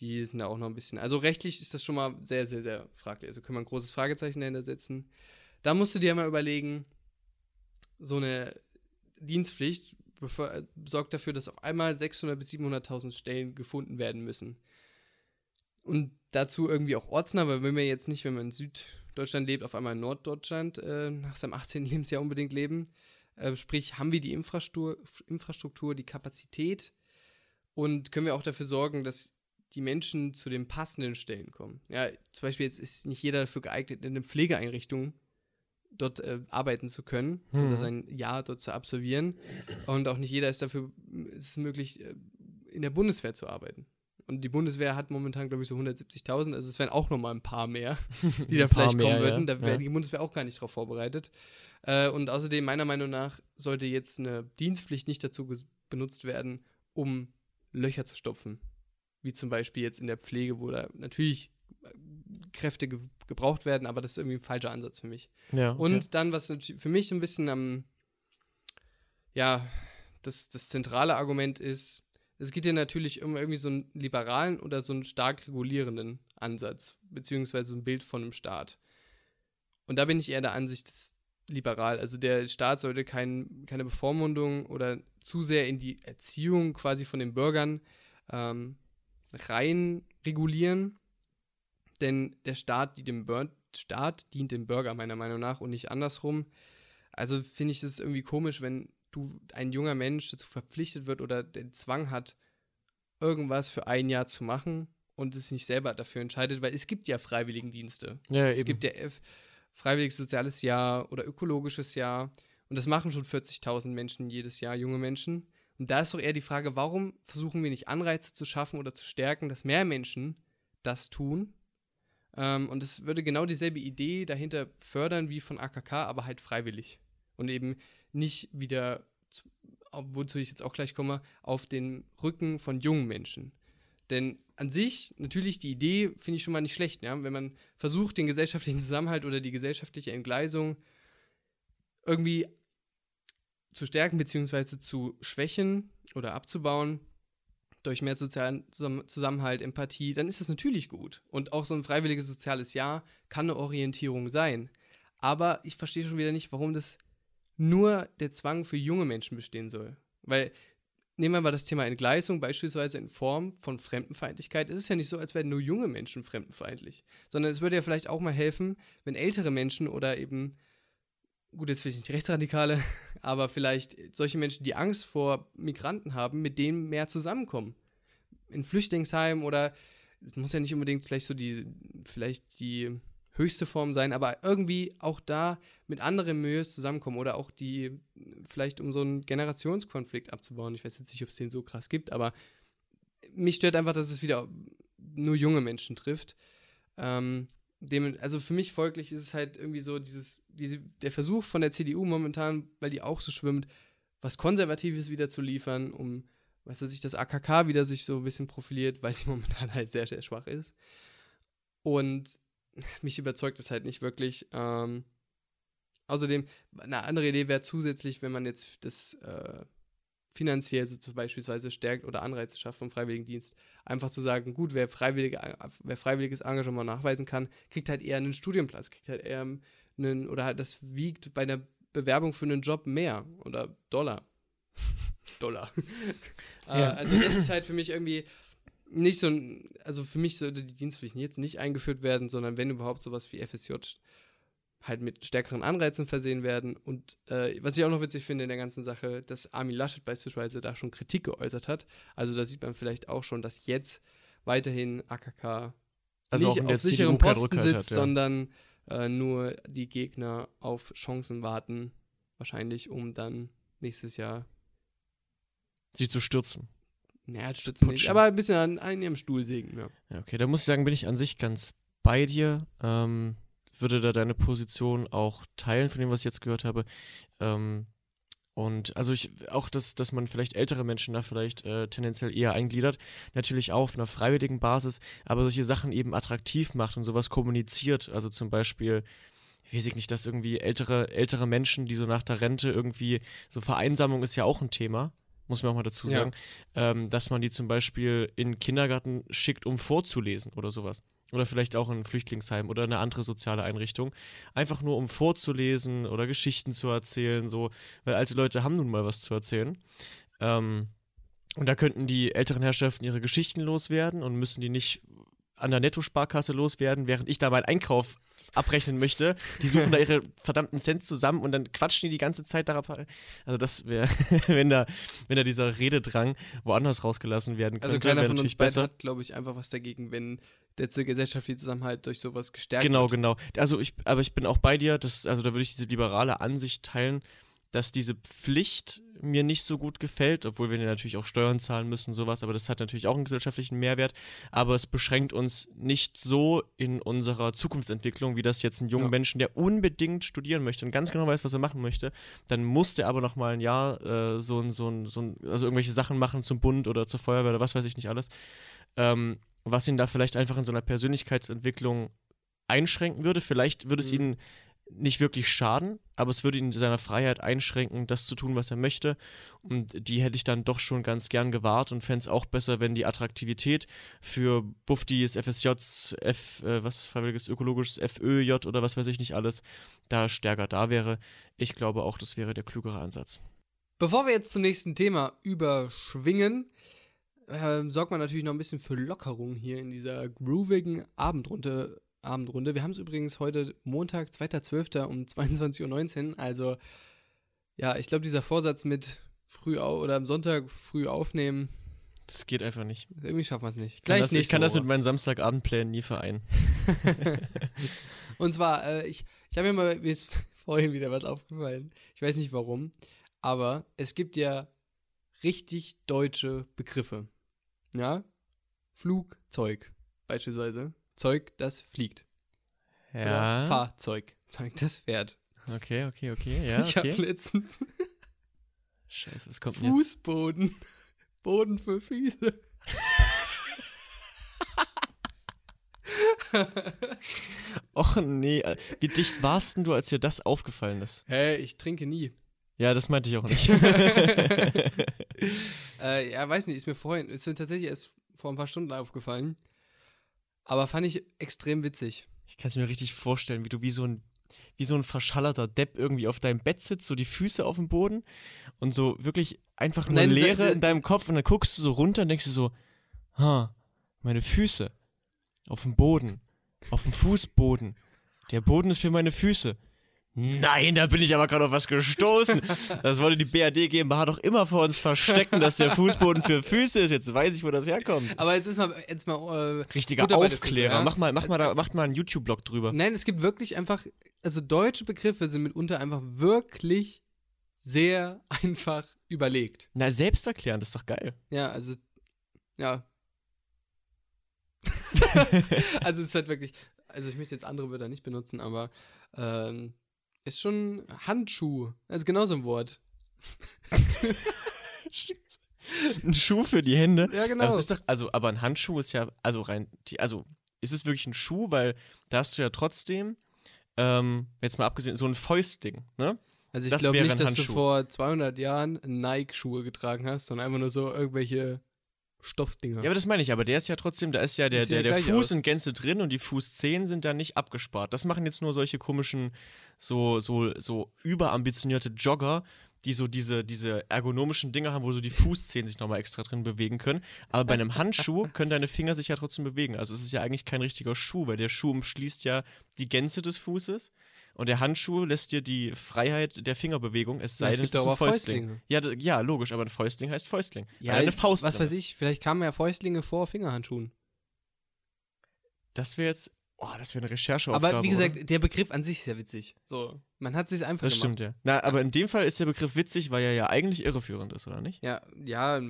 die sind da auch noch ein bisschen. Also rechtlich ist das schon mal sehr, sehr, sehr fraglich. Also können wir ein großes Fragezeichen dahinter setzen. Da musst du dir mal überlegen, so eine Dienstpflicht bevor, sorgt dafür, dass auf einmal 600.000 bis 700.000 Stellen gefunden werden müssen. Und dazu irgendwie auch ortsnah, weil wenn wir jetzt nicht, wenn man in Süddeutschland lebt, auf einmal in Norddeutschland äh, nach seinem 18. Lebensjahr unbedingt leben. Äh, sprich, haben wir die Infrastruktur, Infrastruktur, die Kapazität und können wir auch dafür sorgen, dass die Menschen zu den passenden Stellen kommen. Ja, zum Beispiel jetzt ist nicht jeder dafür geeignet, in einer Pflegeeinrichtung dort äh, arbeiten zu können mhm. oder sein Jahr dort zu absolvieren. Und auch nicht jeder ist dafür, ist es möglich, äh, in der Bundeswehr zu arbeiten. Und die Bundeswehr hat momentan, glaube ich, so 170.000. Also es wären auch nochmal ein paar mehr, <laughs> die da vielleicht kommen mehr, würden. Ja. Da wäre ja. die Bundeswehr auch gar nicht drauf vorbereitet. Äh, und außerdem, meiner Meinung nach, sollte jetzt eine Dienstpflicht nicht dazu benutzt werden, um Löcher zu stopfen. Wie zum Beispiel jetzt in der Pflege, wo da natürlich Kräfte ge gebraucht werden, aber das ist irgendwie ein falscher Ansatz für mich. Ja, okay. Und dann, was für mich ein bisschen am, ja, das, das zentrale Argument ist, es geht ja natürlich um irgendwie so einen liberalen oder so einen stark regulierenden Ansatz, beziehungsweise ein Bild von einem Staat. Und da bin ich eher der Ansicht, dass liberal, also der Staat sollte kein, keine Bevormundung oder zu sehr in die Erziehung quasi von den Bürgern ähm, rein regulieren, denn der Staat dient dem, Bur Staat dient dem Bürger meiner Meinung nach und nicht andersrum. Also finde ich es irgendwie komisch, wenn du ein junger Mensch dazu verpflichtet wird oder den Zwang hat, irgendwas für ein Jahr zu machen und es nicht selber dafür entscheidet, weil es gibt ja Freiwilligendienste. Ja, es eben. gibt ja F freiwilliges soziales Jahr oder ökologisches Jahr und das machen schon 40.000 Menschen jedes Jahr, junge Menschen. Und da ist doch eher die Frage, warum versuchen wir nicht Anreize zu schaffen oder zu stärken, dass mehr Menschen das tun ähm, und es würde genau dieselbe Idee dahinter fördern wie von AKK, aber halt freiwillig. Und eben nicht wieder, wozu ich jetzt auch gleich komme, auf den Rücken von jungen Menschen. Denn an sich, natürlich, die Idee finde ich schon mal nicht schlecht, ja? wenn man versucht, den gesellschaftlichen Zusammenhalt oder die gesellschaftliche Entgleisung irgendwie zu stärken bzw. zu schwächen oder abzubauen, durch mehr sozialen Zusammenhalt, Empathie, dann ist das natürlich gut. Und auch so ein freiwilliges soziales Jahr kann eine Orientierung sein. Aber ich verstehe schon wieder nicht, warum das nur der Zwang für junge Menschen bestehen soll. Weil, nehmen wir mal das Thema Entgleisung, beispielsweise in Form von Fremdenfeindlichkeit. Es ist ja nicht so, als wären nur junge Menschen fremdenfeindlich, sondern es würde ja vielleicht auch mal helfen, wenn ältere Menschen oder eben gut, jetzt vielleicht nicht Rechtsradikale, <laughs> aber vielleicht solche Menschen, die Angst vor Migranten haben, mit denen mehr zusammenkommen. In Flüchtlingsheimen oder es muss ja nicht unbedingt vielleicht so die, vielleicht die höchste Form sein, aber irgendwie auch da mit anderen Milieus zusammenkommen oder auch die, vielleicht um so einen Generationskonflikt abzubauen. Ich weiß jetzt nicht, ob es den so krass gibt, aber mich stört einfach, dass es wieder nur junge Menschen trifft. Ähm, dem, also für mich folglich ist es halt irgendwie so dieses, diese, der Versuch von der CDU momentan, weil die auch so schwimmt, was Konservatives wieder zu liefern, um, was weiß ich, das AKK wieder sich so ein bisschen profiliert, weil sie <laughs> momentan halt sehr, sehr schwach ist. Und <laughs> mich überzeugt es halt nicht wirklich. Ähm, außerdem, eine andere Idee wäre zusätzlich, wenn man jetzt das äh, finanziell so zum beispielsweise stärkt oder Anreize schafft vom Freiwilligendienst, einfach zu sagen, gut, wer, freiwillige, wer freiwilliges Engagement nachweisen kann, kriegt halt eher einen Studienplatz, kriegt halt eher einen, oder halt das wiegt bei einer Bewerbung für einen Job mehr oder Dollar. <laughs> Dollar. <laughs> Äh, ja. also das ist halt für mich irgendwie nicht so ein, also für mich sollte die Dienstpflicht jetzt nicht eingeführt werden, sondern wenn überhaupt sowas wie FSJ halt mit stärkeren Anreizen versehen werden. Und äh, was ich auch noch witzig finde in der ganzen Sache, dass Armin Laschet beispielsweise da schon Kritik geäußert hat. Also da sieht man vielleicht auch schon, dass jetzt weiterhin AKK also nicht auf sicherem Posten sitzt, hat, ja. sondern äh, nur die Gegner auf Chancen warten, wahrscheinlich, um dann nächstes Jahr
sie zu stürzen.
Naja, stürzen nicht, aber ein bisschen an, an ihrem Stuhl sägen, ja.
ja. Okay, da muss ich sagen, bin ich an sich ganz bei dir. Ähm, würde da deine Position auch teilen, von dem, was ich jetzt gehört habe. Ähm, und also ich, auch, dass, dass man vielleicht ältere Menschen da vielleicht äh, tendenziell eher eingliedert, natürlich auch auf einer freiwilligen Basis, aber solche Sachen eben attraktiv macht und sowas kommuniziert. Also zum Beispiel, weiß ich nicht, dass irgendwie ältere, ältere Menschen, die so nach der Rente irgendwie, so Vereinsamung ist ja auch ein Thema muss man auch mal dazu
Ja.
sagen, ähm, dass man die zum Beispiel in den Kindergarten schickt, um vorzulesen oder sowas. Oder vielleicht auch in ein Flüchtlingsheim oder eine andere soziale Einrichtung. Einfach nur, um vorzulesen oder Geschichten zu erzählen, so, weil alte Leute haben nun mal was zu erzählen. Ähm, und da könnten die älteren Herrschaften ihre Geschichten loswerden und müssen die nicht an der Nettosparkasse loswerden, während ich da meinen Einkauf abrechnen möchte. Die suchen da ihre <laughs> verdammten Cent zusammen und dann quatschen die die ganze Zeit darauf. Also das wäre, <laughs> wenn da, wenn da dieser Rededrang woanders rausgelassen werden könnte,
Also keiner von uns beiden
besser.
hat, glaube ich, einfach was dagegen, wenn der gesellschaftliche Zusammenhalt durch sowas gestärkt
Genau,
wird.
genau. Also ich, aber ich bin auch bei dir, das, also da würde ich diese liberale Ansicht teilen, dass diese Pflicht mir nicht so gut gefällt, obwohl wir natürlich auch Steuern zahlen müssen, sowas, aber das hat natürlich auch einen gesellschaftlichen Mehrwert, aber es beschränkt uns nicht so in unserer Zukunftsentwicklung, wie das jetzt einen jungen
Ja.
Menschen, der unbedingt studieren möchte und ganz genau weiß, was er machen möchte, dann muss der aber noch mal ein Jahr äh, so ein, so ein, so ein, also irgendwelche Sachen machen zum Bund oder zur Feuerwehr oder was weiß ich nicht alles, ähm, was ihn da vielleicht einfach in seiner Persönlichkeitsentwicklung einschränken würde. Vielleicht würde es
Mhm.
ihn nicht wirklich schaden, aber es würde ihn in seiner Freiheit einschränken, das zu tun, was er möchte. Und die hätte ich dann doch schon ganz gern gewahrt und fände es auch besser, wenn die Attraktivität für Buftis, FSJs, F, äh, was freiwilliges ökologisches FÖJ oder was weiß ich nicht alles, da stärker da wäre. Ich glaube auch, das wäre der klügere Ansatz.
Bevor wir jetzt zum nächsten Thema überschwingen, äh, sorgt man natürlich noch ein bisschen für Lockerung hier in dieser groovigen Abendrunde. Abendrunde. Wir haben es übrigens heute Montag, 2.12. um <laughs> 22.19 Uhr. Also, ja, ich glaube, dieser Vorsatz mit früh oder am Sonntag früh aufnehmen,
Das geht einfach nicht.
irgendwie schaffen wir es nicht.
Ich kann,
Gleich
das, ich kann das mit meinen Samstagabendplänen nie vereinen. <laughs>
Und zwar, äh, ich, ich habe mir mal, mir ist <laughs> vorhin wieder was aufgefallen. Ich weiß nicht warum, aber es gibt ja richtig deutsche Begriffe. Ja? Flugzeug beispielsweise. Zeug, das fliegt. Oder
Ja.
Fahrzeug. Zeug, das fährt.
Okay, okay, okay. <laughs> Ja,
Ich habe
okay.
letztens
Scheiße, was kommt denn jetzt?
Fußboden. <laughs> Boden für Füße.
Och nee, äh, wie dicht warst denn du, als dir das aufgefallen ist?
Hä, ich trinke nie.
Ja, das meinte ich auch nicht. <laughs> <laughs>
äh, ja, weiß nicht, ist mir vorhin, ist mir tatsächlich erst vor ein paar Stunden aufgefallen. Aber fand ich extrem witzig.
ich kann es mir richtig vorstellen, wie du wie so ein wie so ein verschallerter Depp irgendwie auf deinem Bett sitzt, so die Füße auf dem Boden und so wirklich einfach nur
Nein,
Leere in deinem Kopf und dann guckst du so runter und denkst dir so, ha, meine Füße auf dem Boden, auf dem Fußboden. Der Boden ist für meine Füße. Nein, da bin ich aber gerade auf was gestoßen. Das wollte die BRD GmbH doch immer vor uns verstecken, dass der Fußboden für Füße ist. Jetzt weiß ich, wo das herkommt.
Aber jetzt ist mal, jetzt mal, äh,
Richtiger Aufklärer.
Ja?
Mach mal, mach mal, da, macht mal einen YouTube-Blog drüber.
nein, es gibt wirklich einfach, also deutsche Begriffe sind mitunter einfach wirklich sehr einfach überlegt.
Na, selbsterklärend, das ist doch geil.
Ja, also, ja. <laughs> also es ist halt wirklich, also ich möchte jetzt andere Wörter nicht benutzen, aber ähm, ist schon Handschuh. Also genau so ein Wort. <laughs>
Ein Schuh für die Hände.
Ja, genau.
Das ist doch, also, aber ein Handschuh ist ja, also rein, die, also, ist es wirklich ein Schuh, weil da hast du ja trotzdem, ähm, jetzt mal abgesehen, so ein Fäustding, ne?
Also ich glaube nicht, dass du vor 200 Jahren Nike-Schuhe getragen hast, sondern einfach nur so irgendwelche Stoffdinger.
Ja, aber das meine ich, aber der ist ja trotzdem, da ist ja der, der, der
gleich
Fuß
aus.
in Gänze drin und die Fußzehen sind da nicht abgespart. Das machen jetzt nur solche komischen, so, so, so überambitionierte Jogger, die so diese, diese ergonomischen Dinger haben, wo so die Fußzehen sich nochmal extra drin bewegen können. Aber bei einem <laughs> Handschuh können deine Finger sich ja trotzdem bewegen. Also es ist ja eigentlich kein richtiger Schuh, weil der Schuh umschließt ja die Gänze des Fußes. Und der Handschuh lässt dir die Freiheit der Fingerbewegung, es sei
es
denn, es ist ein Fäustling. Ja, ja, logisch, aber ein Fäustling heißt Fäustling.
Ja,
eine Faust
was weiß ich, vielleicht kamen ja Fäustlinge vor Fingerhandschuhen.
Das wäre jetzt, oh, das wäre eine Rechercheaufgabe.
Aber wie
oder?
gesagt, der Begriff an sich ist ja witzig. So, man hat sich einfach
Das
gemacht.
stimmt, ja. Na, aber in dem Fall ist der Begriff witzig, weil er ja eigentlich irreführend ist, oder nicht?
Ja, ja, ja,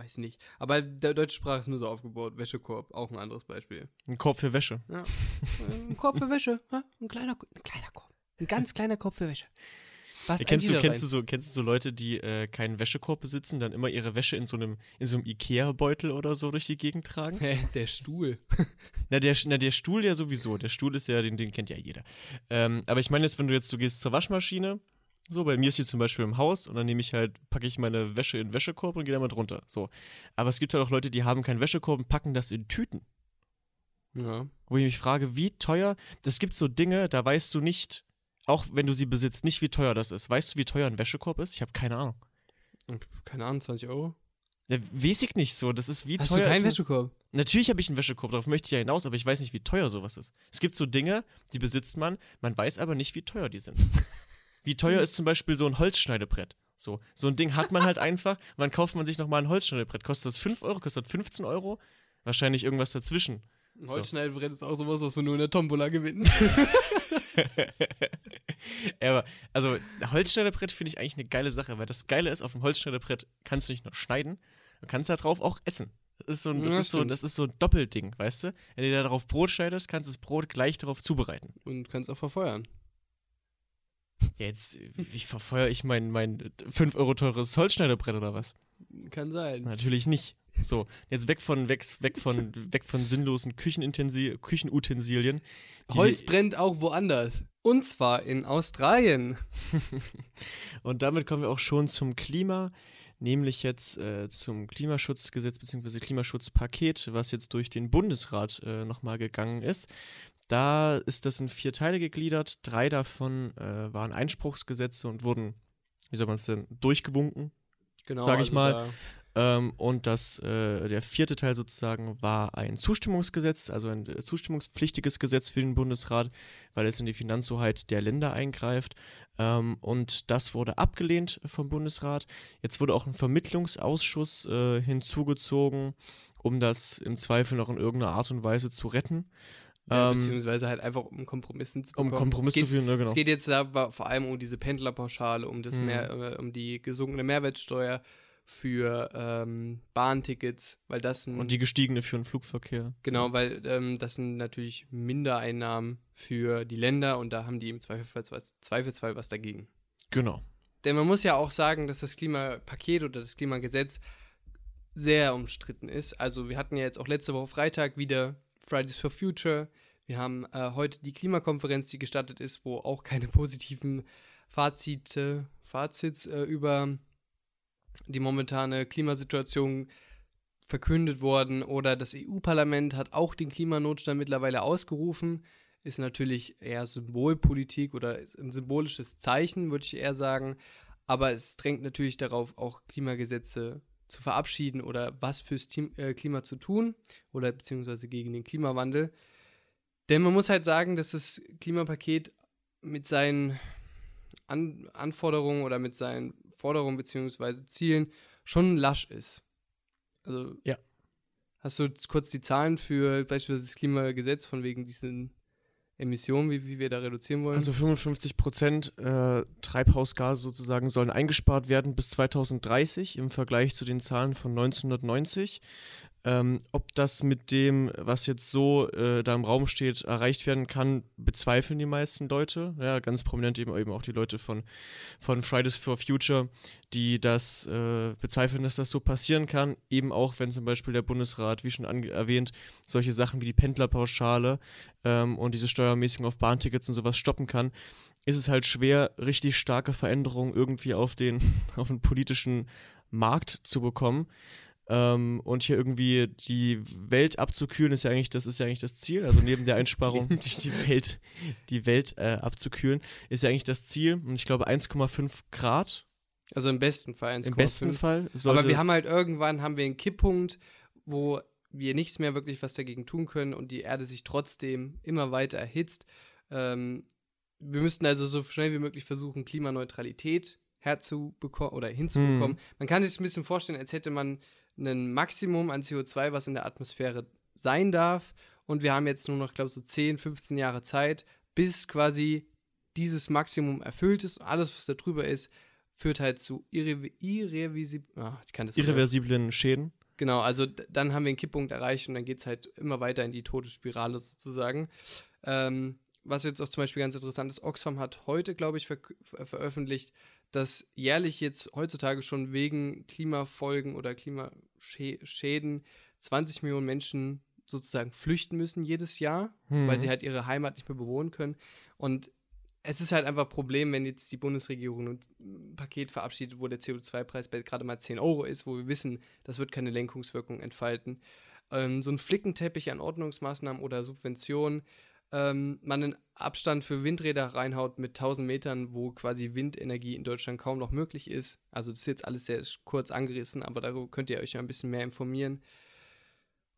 weiß nicht. Aber der deutsche Sprache ist nur so aufgebaut. Wäschekorb, auch ein anderes Beispiel.
Ein Korb für Wäsche.
Ja. <laughs> ein Korb für Wäsche, ein kleiner, ein kleiner Korb. Ein ganz kleiner Korb für Wäsche. Passt
kennst, du, kennst, du so, kennst du so Leute, die äh, keinen Wäschekorb besitzen, dann immer ihre Wäsche in so einem, in so einem Ikea-Beutel oder so durch die Gegend tragen?
Hä, der Stuhl. <laughs>
Na der, na, der Stuhl ja sowieso. Der Stuhl ist ja, den, den kennt ja jeder. Ähm, aber ich meine jetzt, wenn du jetzt, du gehst zur Waschmaschine, So, bei mir ist die zum Beispiel im Haus und dann nehme ich halt, packe ich meine Wäsche in den Wäschekorb und gehe da mal drunter. So. Aber es gibt halt auch Leute, die haben keinen Wäschekorb und packen das in Tüten.
Ja.
Wo ich mich frage, wie teuer, das gibt so Dinge, da weißt du nicht, auch wenn du sie besitzt, nicht wie teuer das ist. Weißt du, wie teuer ein Wäschekorb ist? Ich habe keine Ahnung.
Keine Ahnung, 20 Euro?
Ja, weiß ich nicht so. Das ist wie
Hast
teuer.
du keinen Wäschekorb?
Natürlich habe ich einen Wäschekorb, darauf möchte ich ja hinaus, aber ich weiß nicht, wie teuer sowas ist. Es gibt so Dinge, die besitzt man, man weiß aber nicht, wie teuer die sind. <laughs> wie teuer ist zum Beispiel so ein Holzschneidebrett? So, so ein Ding hat man halt <laughs> einfach dann kauft man sich nochmal ein Holzschneidebrett. Kostet das 5 Euro, kostet das 15 Euro? Wahrscheinlich irgendwas dazwischen.
Ein
So.
Holzschneidebrett ist auch sowas, was man nur in der Tombola gewinnt. <laughs> <laughs>
Ja, aber, also, ein Holzschneidebrett finde ich eigentlich eine geile Sache, weil das Geile ist, auf dem Holzschneidebrett kannst du nicht nur schneiden, du kannst da drauf auch essen. Das ist so ein, das
Ja,
ist so, das ist so ein Doppelding, weißt du? Wenn du da drauf Brot schneidest, kannst du das Brot gleich darauf zubereiten.
Und kannst auch verfeuern.
Ja, jetzt, wie verfeuere ich mein, mein 5 Euro teures Holzschneiderbrett oder was?
Kann sein.
Natürlich nicht. So, jetzt weg von, weg, weg von, weg von sinnlosen Küchenintensi Küchenutensilien.
Holz brennt auch woanders. Und zwar in Australien. <laughs>
Und damit kommen wir auch schon zum Klima, nämlich jetzt äh, zum Klimaschutzgesetz bzw. Klimaschutzpaket, was jetzt durch den Bundesrat äh, nochmal gegangen ist. Da ist das in vier Teile gegliedert. Drei davon äh, waren Einspruchsgesetze und wurden, wie soll man es denn, durchgewunken.
Genau.
Sag ich mal,
da-
Ähm, und das, äh, der vierte Teil sozusagen war ein Zustimmungsgesetz, also ein äh, zustimmungspflichtiges Gesetz für den Bundesrat, weil es in die Finanzhoheit der Länder eingreift. Ähm, und das wurde abgelehnt vom Bundesrat. Jetzt wurde auch ein Vermittlungsausschuss äh, hinzugezogen, um das im Zweifel noch in irgendeiner Art und Weise zu retten.
Ja,
ähm,
beziehungsweise halt einfach um Kompromissen zu
Um
bekommen.
Kompromiss
es geht,
zu führen, ne, genau.
Es geht jetzt da vor allem um diese Pendlerpauschale, um das
Mhm.
mehr, äh, um die gesunkene Mehrwertsteuer für ähm, Bahntickets, weil das ein,
Und die gestiegene für den Flugverkehr.
genau, weil ähm, das sind natürlich Mindereinnahmen für die Länder und da haben die im Zweifelsfall Zweifelsfall was dagegen.
Genau.
Denn man muss ja auch sagen, dass das Klimapaket oder das Klimagesetz sehr umstritten ist. Also wir hatten ja jetzt auch letzte Woche Freitag wieder Fridays for Future. Wir haben äh, heute die Klimakonferenz, die gestattet ist, wo auch keine positiven Fazite, Fazits äh, über die momentane Klimasituation verkündet worden. Oder das EU-Parlament hat auch den Klimanotstand mittlerweile ausgerufen. Ist natürlich eher Symbolpolitik oder ein symbolisches Zeichen, würde ich eher sagen. Aber es drängt natürlich darauf, auch Klimagesetze zu verabschieden oder was fürs äh, Klima zu tun oder beziehungsweise gegen den Klimawandel. Denn man muss halt sagen, dass das Klimapaket mit seinen An Anforderungen oder mit seinen Forderungen beziehungsweise Zielen schon lasch ist. Also,
Ja.
Hast du kurz die Zahlen für beispielsweise das Klimagesetz von wegen diesen Emissionen, wie, wie wir da reduzieren wollen?
Also 55 Prozent äh, Treibhausgase sozusagen sollen eingespart werden bis 2030 im Vergleich zu den Zahlen von 1990. Ähm, ob das mit dem, was jetzt so äh, da im Raum steht, erreicht werden kann, bezweifeln die meisten Leute. Ja, ganz prominent eben, eben auch die Leute von, von Fridays for Future, die das äh, bezweifeln, dass das so passieren kann. Eben auch, wenn zum Beispiel der Bundesrat, wie schon erwähnt, solche Sachen wie die Pendlerpauschale ähm, und diese Steuermäßigen auf Bahntickets und sowas stoppen kann, ist es halt schwer, richtig starke Veränderungen irgendwie auf den, <laughs> auf den politischen Markt zu bekommen. Ähm, und hier irgendwie die Welt abzukühlen, ist ja eigentlich, das ist ja eigentlich das Ziel. Also neben der <laughs> Einsparung, die, Welt, die Welt äh, abzukühlen, ist ja eigentlich das Ziel. Und ich glaube 1,5 Grad
also im besten Fall 1,5.
im besten Fall.
Aber wir haben halt irgendwann haben wir einen Kipppunkt, wo wir nichts mehr wirklich was dagegen tun können und die Erde sich trotzdem immer weiter erhitzt. Ähm, wir müssten also so schnell wie möglich versuchen, Klimaneutralität herzubekommen oder hinzubekommen. Man kann sich ein bisschen vorstellen, als hätte man ein Maximum an CO2, was in der Atmosphäre sein darf. Und wir haben jetzt nur noch, glaube ich, so 10, 15 Jahre Zeit, bis quasi dieses Maximum erfüllt ist. Und alles, was da drüber ist, führt halt zu irre. Ah,
irreversiblen Schäden.
Genau, also dann haben wir einen Kipppunkt erreicht und dann geht es halt immer weiter in die Todesspirale sozusagen. Ähm, was jetzt auch zum Beispiel ganz interessant ist, Oxfam hat heute, glaube ich, ver ver veröffentlicht, dass jährlich jetzt heutzutage schon wegen Klimafolgen oder Klimaschäden 20 Millionen Menschen sozusagen flüchten müssen jedes Jahr,
Hm.
weil sie halt ihre Heimat nicht mehr bewohnen können. Und es ist halt einfach ein Problem, wenn jetzt die Bundesregierung ein Paket verabschiedet, wo der CO2-Preis bei gerade mal 10 Euro ist, wo wir wissen, das wird keine Lenkungswirkung entfalten. Ähm, so ein Flickenteppich an Ordnungsmaßnahmen oder Subventionen, ähm, man einen Abstand für Windräder reinhaut mit 1000 Metern, wo quasi Windenergie in Deutschland kaum noch möglich ist. Also das ist jetzt alles sehr kurz angerissen, aber darüber könnt ihr euch ja ein bisschen mehr informieren.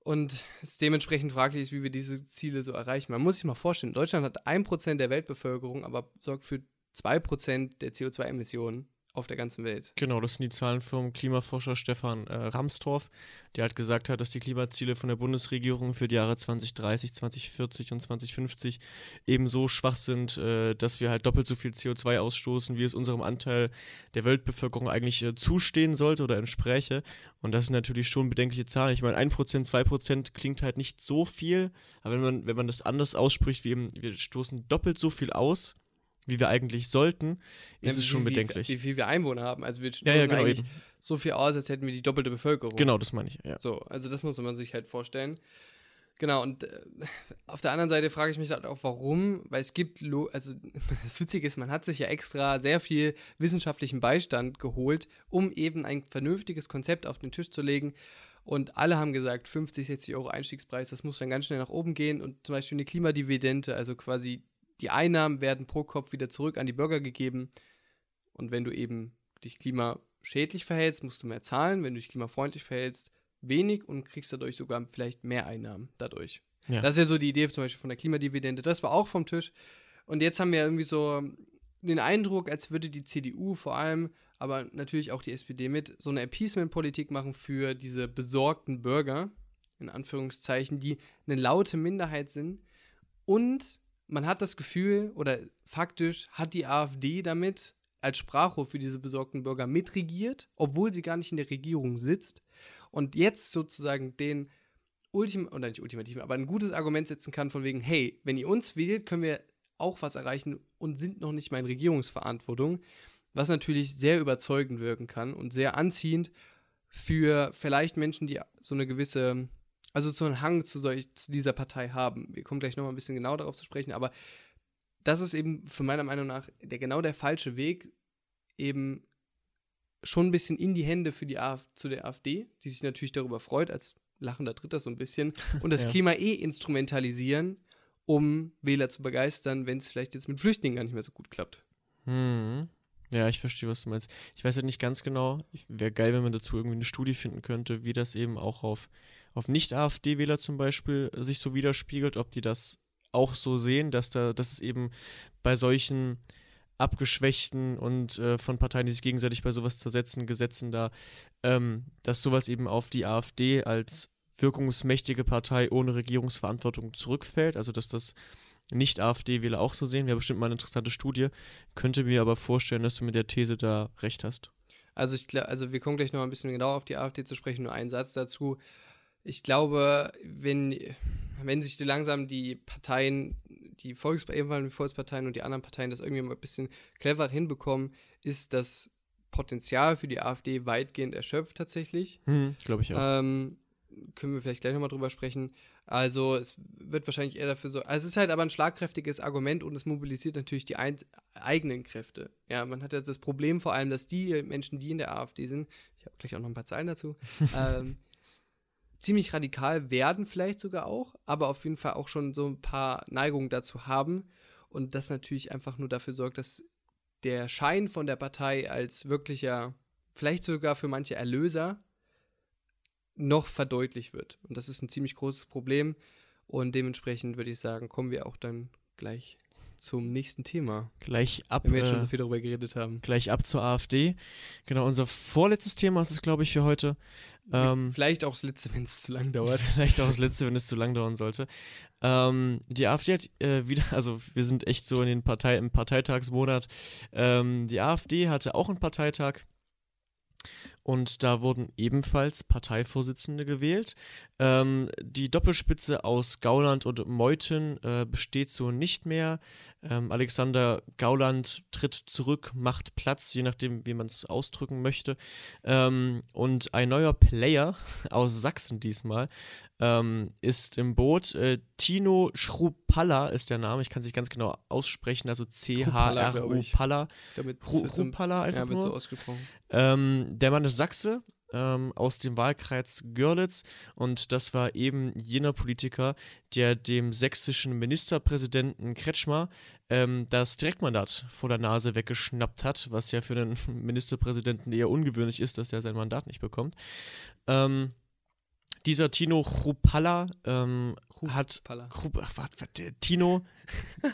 Und es dementsprechend fraglich ist, wie wir diese Ziele so erreichen. Man muss sich mal vorstellen, Deutschland hat 1% der Weltbevölkerung, aber sorgt für 2% der CO2-Emissionen auf der ganzen Welt.
Genau, das sind die Zahlen vom Klimaforscher Stefan äh, Ramstorff, der halt gesagt hat, dass die Klimaziele von der Bundesregierung für die Jahre 2030, 2040 und 2050 eben so schwach sind, äh, dass wir halt doppelt so viel CO2 ausstoßen, wie es unserem Anteil der Weltbevölkerung eigentlich äh, zustehen sollte oder entspräche. Und das sind natürlich schon bedenkliche Zahlen. Ich meine, 1%, 2% klingt halt nicht so viel, aber wenn man, wenn man das anders ausspricht, wie eben, wir stoßen doppelt so viel aus, wie wir eigentlich sollten, ist ja, es schon
wie,
bedenklich.
Wie, wie viel wir Einwohner haben. Also wir
ja, ja, genau,
eigentlich eben. so viel aus, als hätten wir die doppelte Bevölkerung.
Genau, das meine ich, ja.
So, also das muss man sich halt vorstellen. Genau, und äh, auf der anderen Seite frage ich mich halt auch, warum, weil es gibt, also <laughs> das Witzige ist, man hat sich ja extra sehr viel wissenschaftlichen Beistand geholt, um eben ein vernünftiges Konzept auf den Tisch zu legen. Und alle haben gesagt, 50, 60 Euro Einstiegspreis, das muss dann ganz schnell nach oben gehen. Und zum Beispiel eine Klimadividende, also quasi die Einnahmen werden pro Kopf wieder zurück an die Bürger gegeben. Und wenn du eben dich klimaschädlich verhältst, musst du mehr zahlen. Wenn du dich klimafreundlich verhältst, wenig und kriegst dadurch sogar vielleicht mehr Einnahmen dadurch. Ja. Das ist ja so die Idee zum Beispiel von der Klimadividende. Das war auch vom Tisch. Und jetzt haben wir irgendwie so den Eindruck, als würde die CDU vor allem, aber natürlich auch die SPD mit, so eine Appeasement-Politik machen für diese besorgten Bürger, in Anführungszeichen, die eine laute Minderheit sind und man hat das Gefühl, oder faktisch hat die AfD damit als Sprachrohr für diese besorgten Bürger mitregiert, obwohl sie gar nicht in der Regierung sitzt und jetzt sozusagen den Ultim oder nicht ultimativen, aber ein gutes Argument setzen kann von wegen, hey, wenn ihr uns wählt, können wir auch was erreichen und sind noch nicht mal in Regierungsverantwortung, was natürlich sehr überzeugend wirken kann und sehr anziehend für vielleicht Menschen, die so eine gewisse also so einen Hang zu, solch, zu dieser Partei haben. Wir kommen gleich nochmal ein bisschen genau darauf zu sprechen, aber das ist eben für meiner Meinung nach der genau der falsche Weg, eben schon ein bisschen in die Hände für die AfD, zu der AfD, die sich natürlich darüber freut, als lachender Dritter so ein bisschen, <laughs> und das ja. Klima eh instrumentalisieren, um Wähler zu begeistern, wenn es vielleicht jetzt mit Flüchtlingen gar nicht mehr so gut klappt.
Hm. Ja, ich verstehe, was du meinst. Ich weiß halt nicht ganz genau. Wäre geil, wenn man dazu irgendwie eine Studie finden könnte, wie das eben auch auf auf Nicht-AfD-Wähler zum Beispiel sich so widerspiegelt, ob die das auch so sehen, dass da, dass es eben bei solchen abgeschwächten und äh, von Parteien, die sich gegenseitig bei sowas zersetzen, Gesetzen da, ähm, dass sowas eben auf die AfD als wirkungsmächtige Partei ohne Regierungsverantwortung zurückfällt, also dass das nicht-AfD-Wähler auch so sehen, wäre bestimmt mal eine interessante Studie, könnte mir aber vorstellen, dass du mit der These da recht hast.
Also ich also wir kommen gleich noch ein bisschen genauer auf die AfD zu sprechen, nur einen Satz dazu ich glaube, wenn, wenn sich langsam die Parteien, die Volks Volksparteien und die anderen Parteien das irgendwie mal ein bisschen clever hinbekommen, ist das Potenzial für die AfD weitgehend erschöpft tatsächlich.
Hm, glaube ich auch.
Ähm, können wir vielleicht gleich nochmal drüber sprechen. Also es wird wahrscheinlich eher dafür so. Also es ist halt aber ein schlagkräftiges Argument und es mobilisiert natürlich die eigenen Kräfte. Ja, man hat ja das Problem vor allem, dass die Menschen, die in der AfD sind, ich habe gleich auch noch ein paar Zahlen dazu, <laughs> ähm, ziemlich radikal werden, vielleicht sogar auch, aber auf jeden Fall auch schon so ein paar Neigungen dazu haben. Und das natürlich einfach nur dafür sorgt, dass der Schein von der Partei als wirklicher, vielleicht sogar für manche Erlöser, noch verdeutlicht wird. Und das ist ein ziemlich großes Problem. Und dementsprechend würde ich sagen, kommen wir auch dann gleich zum nächsten Thema.
Gleich ab.
Wenn wir jetzt schon so äh, viel darüber geredet haben.
Gleich ab zur AfD. Genau, unser vorletztes Thema ist es, glaube ich, für heute.
Ähm, vielleicht auch das letzte, wenn es zu lang dauert. <laughs>
vielleicht auch das letzte, wenn es zu lang dauern sollte. Ähm, die AfD hat äh, wieder, also wir sind echt so in den Partei, im Parteitagsmonat. Ähm, die AfD hatte auch einen Parteitag und da wurden ebenfalls Parteivorsitzende gewählt. Ähm, die Doppelspitze aus Gauland und Meuthen äh, besteht so nicht mehr. Ähm, Alexander Gauland tritt zurück, macht Platz, je nachdem, wie man es ausdrücken möchte. Ähm, und ein neuer Player <laughs> aus Sachsen diesmal ähm, ist im Boot. Äh, Tino Schrupalla ist der Name, ich kann sich ganz genau aussprechen, also C-H-R-U-Palla. Schrupalla einfach
ja,
nur.
so.
Ähm, der Mann ist Sachse, ähm, aus dem Wahlkreis Görlitz und das war eben jener Politiker, der dem sächsischen Ministerpräsidenten Kretschmer ähm, das Direktmandat vor der Nase weggeschnappt hat, was ja für einen <laughs> Ministerpräsidenten eher ungewöhnlich ist, dass er sein Mandat nicht bekommt. Ähm, dieser Tino Chrupalla ähm, hat. Krupp, ach, warte, warte, Tino,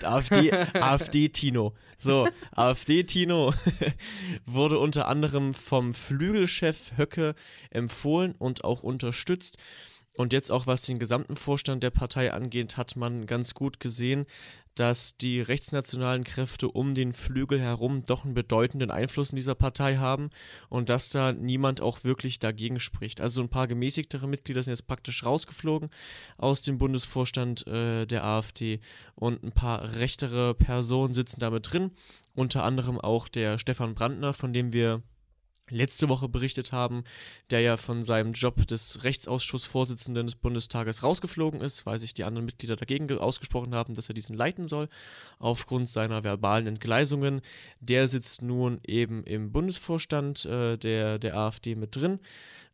AfD, <laughs> AfD Tino. So, AfD Tino <laughs> wurde unter anderem vom Flügelchef Höcke empfohlen und auch unterstützt. Und jetzt auch was den gesamten Vorstand der Partei angeht, hat man ganz gut gesehen, dass die rechtsnationalen Kräfte um den Flügel herum doch einen bedeutenden Einfluss in dieser Partei haben und dass da niemand auch wirklich dagegen spricht. Also ein paar gemäßigtere Mitglieder sind jetzt praktisch rausgeflogen aus dem Bundesvorstand äh, der AfD und ein paar rechtere Personen sitzen damit drin, unter anderem auch der Stefan Brandner, von dem wir letzte Woche berichtet haben, der ja von seinem Job des Rechtsausschussvorsitzenden des Bundestages rausgeflogen ist, weil sich die anderen Mitglieder dagegen ausgesprochen haben, dass er diesen leiten soll, aufgrund seiner verbalen Entgleisungen. Der sitzt nun eben im Bundesvorstand äh, der, der AfD mit drin.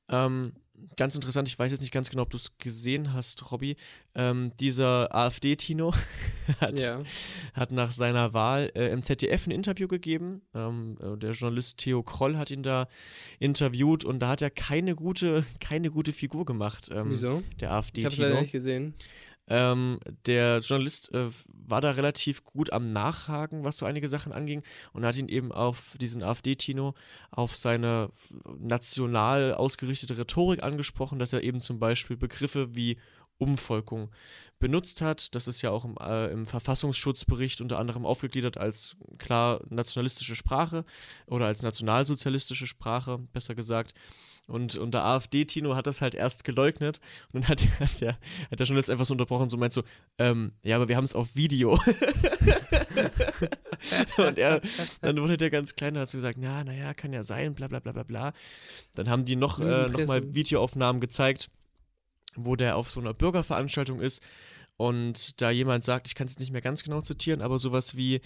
Ähm, ganz interessant, ich weiß jetzt nicht ganz genau, ob du es gesehen hast, Robby. Ähm, dieser AfD-Tino <laughs> hat,
Ja.
hat nach seiner Wahl äh, im ZDF ein Interview gegeben. Ähm, äh, der Journalist Theo Kroll hat ihn da interviewt und da hat er keine gute, keine gute Figur gemacht. Ähm,
Wieso?
Der
Ich habe es leider
AfD-Tino.
nicht gesehen.
Ähm, der Journalist äh, war da relativ gut am Nachhaken, was so einige Sachen anging und hat ihn eben auf diesen AfD-Tino auf seine national ausgerichtete Rhetorik angesprochen, dass er eben zum Beispiel Begriffe wie Umvolkung benutzt hat. Das ist ja auch im, äh, im Verfassungsschutzbericht unter anderem aufgegliedert als klar nationalistische Sprache oder als nationalsozialistische Sprache, besser gesagt. Und, und der AfD-Tino hat das halt erst geleugnet und dann hat, <laughs> hat, der, hat der Journalist einfach so unterbrochen und so meint so, ähm, ja, aber wir haben es auf Video. <laughs> und er, dann wurde der ganz klein und hat so gesagt, na, naja, kann ja sein, bla bla bla bla bla. Dann haben die noch, äh, noch mal. Videoaufnahmen gezeigt, wo der auf so einer Bürgerveranstaltung ist und da jemand sagt, ich kann es nicht mehr ganz genau zitieren, aber sowas wie,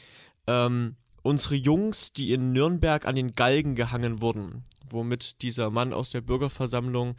ähm, unsere Jungs, die in Nürnberg an den Galgen gehangen wurden, womit dieser Mann aus der Bürgerversammlung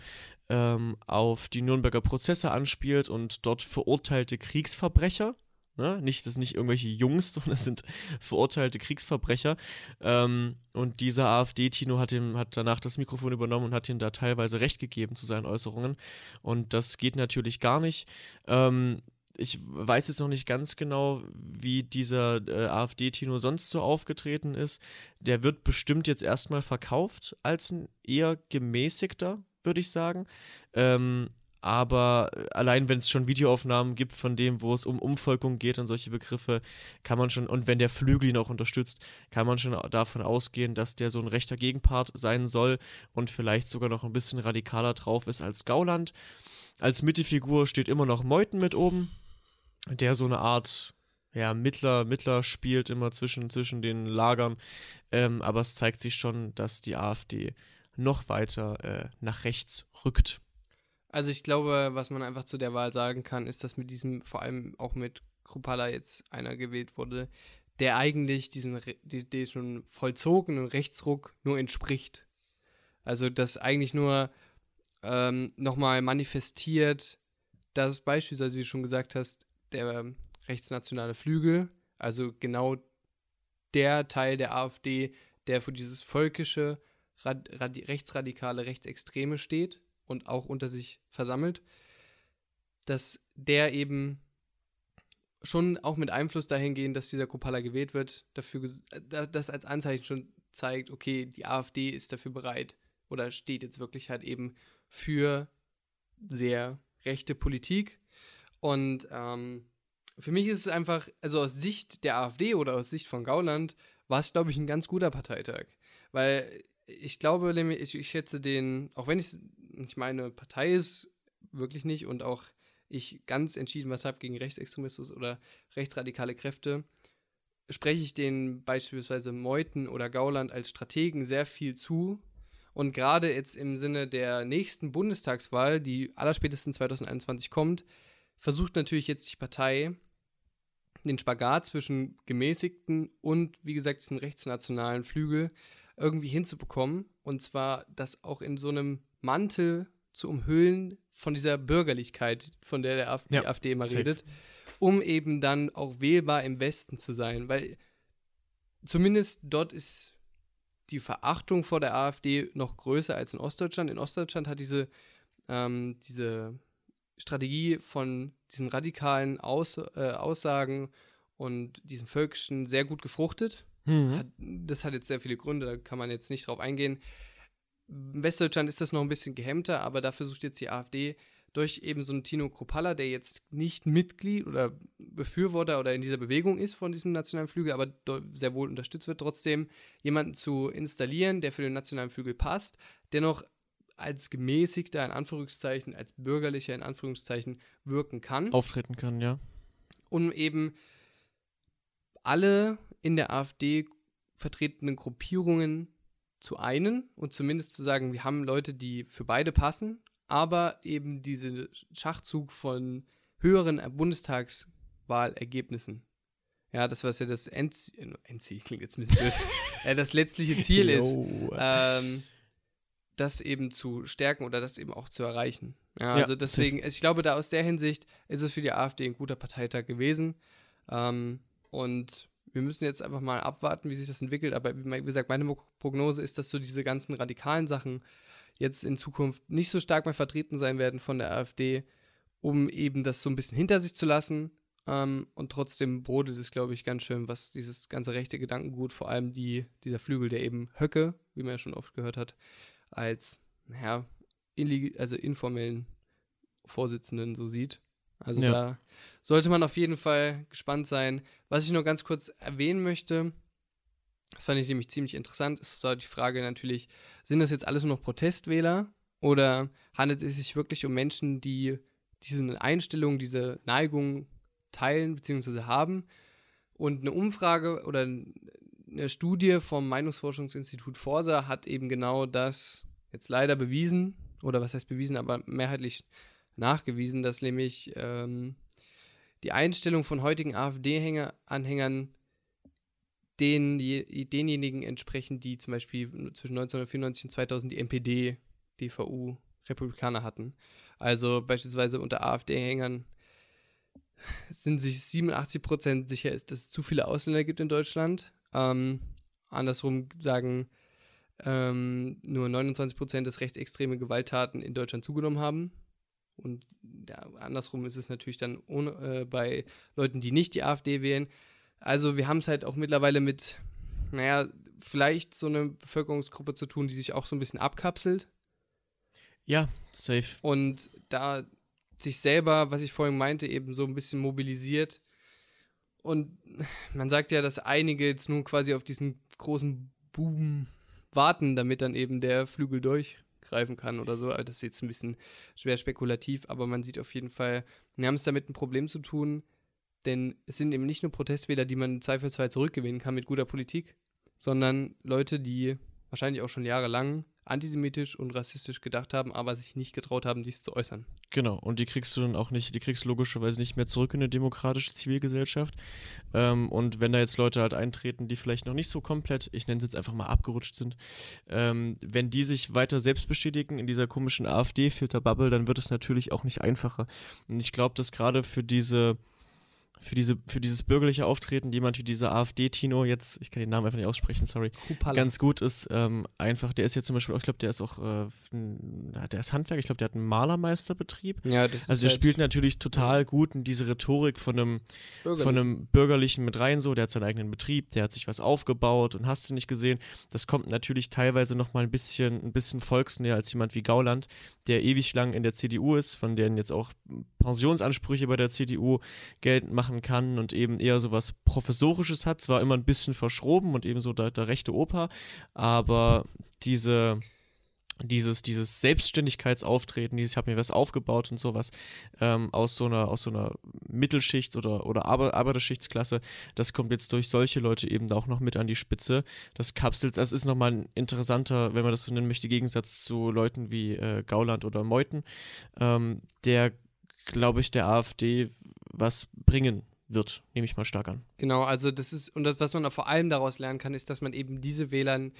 ähm, auf die Nürnberger Prozesse anspielt und dort verurteilte Kriegsverbrecher, ne? nicht, das nicht irgendwelche Jungs, <laughs> sondern sind verurteilte Kriegsverbrecher. Ähm, und dieser AfD-Tino hat, hat danach das Mikrofon übernommen und hat ihm da teilweise Recht gegeben zu seinen Äußerungen. Und das geht natürlich gar nicht. Ähm, ich weiß jetzt noch nicht ganz genau, wie dieser äh, AfD-Tino sonst so aufgetreten ist. Der wird bestimmt jetzt erstmal verkauft als ein eher gemäßigter, würde ich sagen. Ähm, aber allein wenn es schon Videoaufnahmen gibt von dem, wo es um Umvolkung geht und solche Begriffe, kann man schon, und wenn der Flügel ihn auch unterstützt, kann man schon davon ausgehen, dass der so ein rechter Gegenpart sein soll und vielleicht sogar noch ein bisschen radikaler drauf ist als Gauland. Als Mittelfigur steht immer noch Meuthen mit oben, der so eine Art ja, Mittler, Mittler spielt immer zwischen, zwischen den Lagern. Ähm, aber es zeigt sich schon, dass die AfD noch weiter äh, nach rechts rückt.
Also ich glaube, was man einfach zu der Wahl sagen kann, ist, dass mit diesem, vor allem auch mit Krupala jetzt einer gewählt wurde, der eigentlich diesem, schon vollzogenen Rechtsruck nur entspricht. Also das eigentlich nur ähm, nochmal manifestiert, dass beispielsweise, wie du schon gesagt hast, der rechtsnationale Flügel, also genau der Teil der AfD, der für dieses völkische, rad, radi, rechtsradikale, rechtsextreme steht und auch unter sich versammelt, dass der eben schon auch mit Einfluss dahingehend, dass dieser Kopala gewählt wird, dafür äh, da- das als Anzeichen schon zeigt, okay, die AfD ist dafür bereit oder steht jetzt wirklich halt eben für sehr rechte Politik. Und ähm, für mich ist es einfach, also aus Sicht der AfD oder aus Sicht von Gauland, war es, glaube ich, ein ganz guter Parteitag. Weil ich glaube, ich, ich schätze den, auch wenn ich nicht meine Partei ist, wirklich nicht und auch ich ganz entschieden was habe gegen Rechtsextremismus oder rechtsradikale Kräfte, spreche ich den beispielsweise Meuthen oder Gauland als Strategen sehr viel zu. Und gerade jetzt im Sinne der nächsten Bundestagswahl, die allerspätestens 2021 kommt, versucht natürlich jetzt die Partei den Spagat zwischen gemäßigten und, wie gesagt, diesem rechtsnationalen Flügel irgendwie hinzubekommen. Und zwar das auch in so einem Mantel zu umhüllen von dieser Bürgerlichkeit, von der der Af ja, die AfD immer safe. redet, um eben dann auch wählbar im Westen zu sein. Weil zumindest dort ist die Verachtung vor der AfD noch größer als in Ostdeutschland. In Ostdeutschland hat diese, ähm, diese Strategie von diesen radikalen Aus, äh, Aussagen und diesem Völkischen sehr gut gefruchtet. Mhm. Hat, das hat jetzt sehr viele Gründe, da kann man jetzt nicht drauf eingehen. In Westdeutschland ist das noch ein bisschen gehemmter, aber da versucht jetzt die AfD durch eben so einen Tino Kropalla, der jetzt nicht Mitglied oder Befürworter oder in dieser Bewegung ist von diesem nationalen Flügel, aber sehr wohl unterstützt wird, trotzdem jemanden zu installieren, der für den nationalen Flügel passt, dennoch als gemäßigter, in Anführungszeichen, als bürgerlicher, in Anführungszeichen, wirken kann.
Auftreten kann, ja.
Um eben alle in der AfD vertretenen Gruppierungen zu einen und zumindest zu sagen, wir haben Leute, die für beide passen, aber eben diesen Schachzug von höheren Bundestagswahlergebnissen. Ja, das was ja das Endziel, Endziel klingt jetzt ein bisschen blöd, <laughs> äh, das letztliche Ziel ist, ähm, das eben zu stärken oder das eben auch zu erreichen. Ja, ja also deswegen, ich glaube, da aus der Hinsicht ist es für die AfD ein guter Parteitag gewesen. Ähm, und wir müssen jetzt einfach mal abwarten, wie sich das entwickelt. Aber wie gesagt, meine Prognose ist, dass so diese ganzen radikalen Sachen jetzt in Zukunft nicht so stark mehr vertreten sein werden von der AfD, um eben das so ein bisschen hinter sich zu lassen. Ähm, und trotzdem brodelt es, glaube ich, ganz schön, was dieses ganze rechte Gedankengut, vor allem die, dieser Flügel, der eben Höcke, wie man ja schon oft gehört hat, als, naja, also informellen Vorsitzenden so sieht. Also ja. da sollte man auf jeden Fall gespannt sein. Was ich noch ganz kurz erwähnen möchte, das fand ich nämlich ziemlich interessant, ist da die Frage natürlich, sind das jetzt alles nur noch Protestwähler oder handelt es sich wirklich um Menschen, die diese Einstellung, diese Neigung teilen bzw. haben? Und eine Umfrage oder eine Studie vom Meinungsforschungsinstitut Forsa hat eben genau das jetzt leider bewiesen, oder was heißt bewiesen, aber mehrheitlich nachgewiesen, dass nämlich ähm, die Einstellung von heutigen AfD-Anhängern den, denjenigen entsprechen, die zum Beispiel zwischen 1994 und 2000 die NPD, DVU, Republikaner hatten. Also beispielsweise unter AfD-Hängern sind sich 87 Prozent sicher, dass es zu viele Ausländer gibt in Deutschland. Ähm, andersrum sagen ähm, nur 29 Prozent, dass rechtsextreme Gewalttaten in Deutschland zugenommen haben. Und ja, andersrum ist es natürlich dann ohne, äh, bei Leuten, die nicht die AfD wählen. Also wir haben es halt auch mittlerweile mit, naja, vielleicht so eine Bevölkerungsgruppe zu tun, die sich auch so ein bisschen abkapselt.
Ja, safe.
Und da sich selber, was ich vorhin meinte, eben so ein bisschen mobilisiert. Und man sagt ja, dass einige jetzt nun quasi auf diesen großen Boom warten, damit dann eben der Flügel durchgreifen kann oder so. Also das ist jetzt ein bisschen schwer spekulativ, aber man sieht auf jeden Fall, wir haben es damit ein Problem zu tun, denn es sind eben nicht nur Protestwähler, die man im Zweifelsfall zurückgewinnen kann mit guter Politik, sondern Leute, die wahrscheinlich auch schon jahrelang antisemitisch und rassistisch gedacht haben, aber sich nicht getraut haben, dies zu äußern.
Genau, und die kriegst du dann auch nicht, die kriegst du logischerweise nicht mehr zurück in eine demokratische Zivilgesellschaft. Ähm, und wenn da jetzt Leute halt eintreten, die vielleicht noch nicht so komplett, ich nenne es jetzt einfach mal abgerutscht sind, ähm, wenn die sich weiter selbst bestätigen in dieser komischen AfD-Filterbubble, dann wird es natürlich auch nicht einfacher. Und ich glaube, dass gerade für diese für, diese, für dieses bürgerliche Auftreten jemand wie dieser AfD-Tino jetzt, ich kann den Namen einfach nicht aussprechen, sorry, Kupala. ganz gut ist. Ähm, einfach, der ist jetzt zum Beispiel auch, ich glaube, der ist auch, äh, der ist Handwerk, ich glaube, der hat einen Malermeisterbetrieb. Ja, das also der halt spielt natürlich total gut in diese Rhetorik von einem, von einem Bürgerlichen mit rein, so, der hat seinen eigenen Betrieb, der hat sich was aufgebaut und hast du nicht gesehen. Das kommt natürlich teilweise nochmal ein bisschen, ein bisschen volksnäher als jemand wie Gauland, der ewig lang in der CDU ist, von denen jetzt auch Pensionsansprüche bei der CDU geltend machen machen kann und eben eher so was Professorisches hat. Zwar immer ein bisschen verschroben und eben so der, der rechte Oper, aber diese dieses, dieses Selbstständigkeitsauftreten, dieses, ich habe mir was aufgebaut und sowas, ähm, aus so einer, aus so einer Mittelschicht oder, oder Ar Arbeiterschichtsklasse, das kommt jetzt durch solche Leute eben auch noch mit an die Spitze. Das kapselt, das ist nochmal ein interessanter, wenn man das so nennen möchte, Gegensatz zu Leuten wie äh, Gauland oder Meuthen, ähm, der, glaube ich, der AfD was bringen wird, nehme ich mal stark an.
Genau, also das ist, und das, was man vor allem daraus lernen kann, ist, dass man eben diese Wählern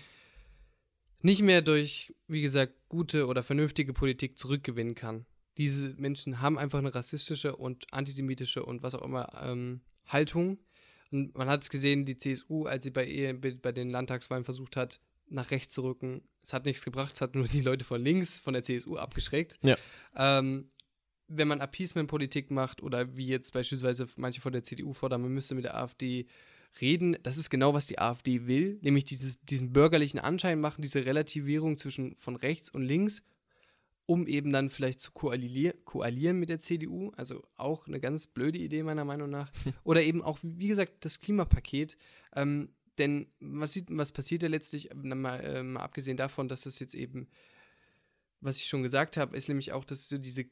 nicht mehr durch, wie gesagt, gute oder vernünftige Politik zurückgewinnen kann. Diese Menschen haben einfach eine rassistische und antisemitische und was auch immer ähm, Haltung. Und man hat es gesehen, die CSU, als sie bei, bei den Landtagswahlen versucht hat, nach rechts zu rücken, es hat nichts gebracht, es hat nur die Leute von links, von der CSU abgeschreckt.
Ja.
Ähm, wenn man Appeasement-Politik macht oder wie jetzt beispielsweise manche von der CDU fordern, man müsste mit der AfD reden, das ist genau, was die AfD will, nämlich dieses, diesen bürgerlichen Anschein machen, diese Relativierung zwischen von rechts und links, um eben dann vielleicht zu koalier koalieren mit der CDU. Also auch eine ganz blöde Idee meiner Meinung nach. <laughs> Oder eben auch, wie gesagt, das Klimapaket. Ähm, denn was, sieht, was passiert ja letztlich, mal, äh, mal abgesehen davon, dass das jetzt eben, was ich schon gesagt habe, ist nämlich auch, dass so diese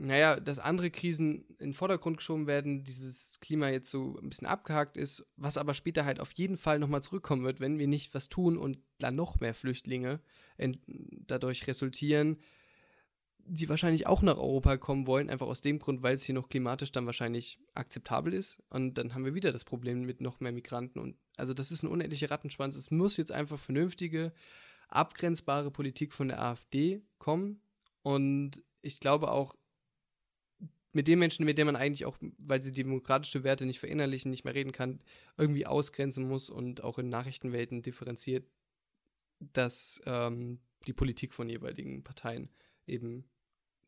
naja, dass andere Krisen in den Vordergrund geschoben werden, dieses Klima jetzt so ein bisschen abgehakt ist, was aber später halt auf jeden Fall nochmal zurückkommen wird, wenn wir nicht was tun und dann noch mehr Flüchtlinge dadurch resultieren, die wahrscheinlich auch nach Europa kommen wollen, einfach aus dem Grund, weil es hier noch klimatisch dann wahrscheinlich akzeptabel ist. Und dann haben wir wieder das Problem mit noch mehr Migranten. Und also das ist ein unendlicher Rattenschwanz. Es muss jetzt einfach vernünftige, abgrenzbare Politik von der AfD kommen. Und ich glaube auch, mit den Menschen, mit denen man eigentlich auch, weil sie demokratische Werte nicht verinnerlichen, nicht mehr reden kann, irgendwie ausgrenzen muss und auch in Nachrichtenwelten differenziert, dass ähm, die Politik von jeweiligen Parteien eben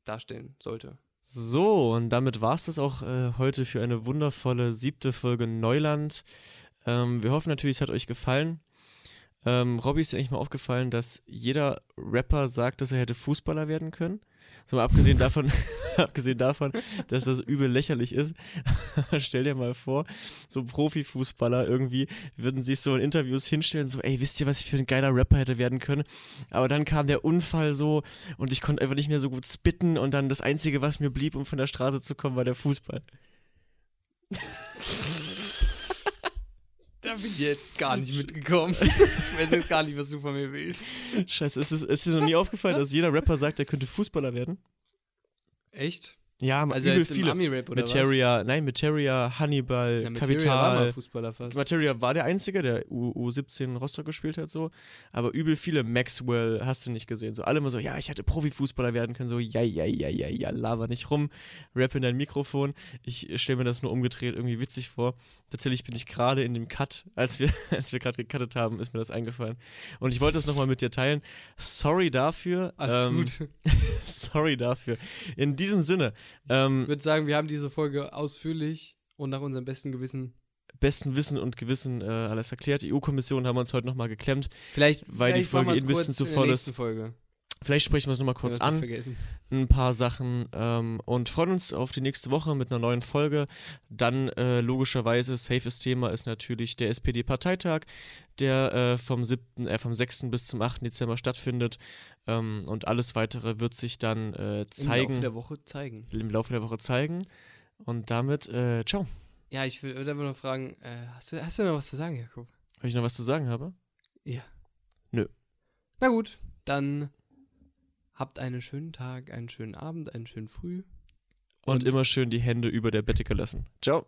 darstellen sollte.
So, und damit war es das auch äh, heute für eine wundervolle siebte Folge Neuland. Ähm, wir hoffen natürlich, es hat euch gefallen. Ähm, Robby ist ja eigentlich mal aufgefallen, dass jeder Rapper sagt, dass er hätte Fußballer werden können. So mal abgesehen davon, <laughs> abgesehen davon, dass das übel lächerlich ist. <laughs> Stell dir mal vor, so Profifußballer irgendwie würden sich so in Interviews hinstellen, so, ey, wisst ihr, was ich für ein geiler Rapper hätte werden können? Aber dann kam der Unfall so und ich konnte einfach nicht mehr so gut spitten und dann das Einzige, was mir blieb, um von der Straße zu kommen, war der Fußball. <laughs>
Da bin ich jetzt gar nicht mitgekommen. <laughs> ich weiß jetzt gar nicht, was du von mir willst.
Scheiße, ist es, ist dir noch nie aufgefallen, dass jeder Rapper sagt, er könnte Fußballer werden?
Echt?
Ja,
also
übel
jetzt
viele.
Ami-Rap oder
Materia, nein, Materia, Hannibal,
was? Ja, Materia
Kapital.
war mal Fußballer fast.
Materia war der Einzige, der U U17 Rostock gespielt hat, so. Aber übel viele Maxwell hast du nicht gesehen. So alle immer so, ja, ich hätte Profifußballer werden können. So, ja, ja, ja, ja, ja, laber nicht rum. Rap in dein Mikrofon. Ich stelle mir das nur umgedreht irgendwie witzig vor. Tatsächlich bin ich gerade in dem Cut, als wir, <laughs> als wir gerade gecuttet haben, ist mir das eingefallen. Und ich wollte das nochmal mit dir teilen. Sorry dafür.
Alles
ähm,
gut. <laughs>
sorry dafür. In diesem Sinne, ähm,
Ich würde sagen, wir haben diese Folge ausführlich und nach unserem besten Gewissen.
besten Wissen und Gewissen äh, alles erklärt. Die EU-Kommission haben wir uns heute nochmal geklemmt.
Vielleicht,
Weil die
vielleicht machen
Folge ein bisschen zu voll ist.
Folge.
Vielleicht sprechen wir es nochmal kurz an.
vergessen.
ein paar Sachen ähm, und freuen uns auf die nächste Woche mit einer neuen Folge. Dann äh, logischerweise, safes Thema ist natürlich der SPD-Parteitag, der äh, vom 7., äh, vom 6. bis zum 8. Dezember stattfindet. Ähm, und alles weitere wird sich dann äh,
Im Laufe
zeigen,
der Woche zeigen.
im Laufe der Woche zeigen. Und damit, äh, ciao.
Ja, ich will- würde aber noch fragen, äh, hast, du, hast du noch was zu sagen, Jakob?
Ob ich noch was zu sagen habe?
Ja.
Nö.
Na gut, dann habt einen schönen Tag, einen schönen Abend, einen schönen Früh.
Und, immer schön die Hände über der Bettdecke lassen. Ciao.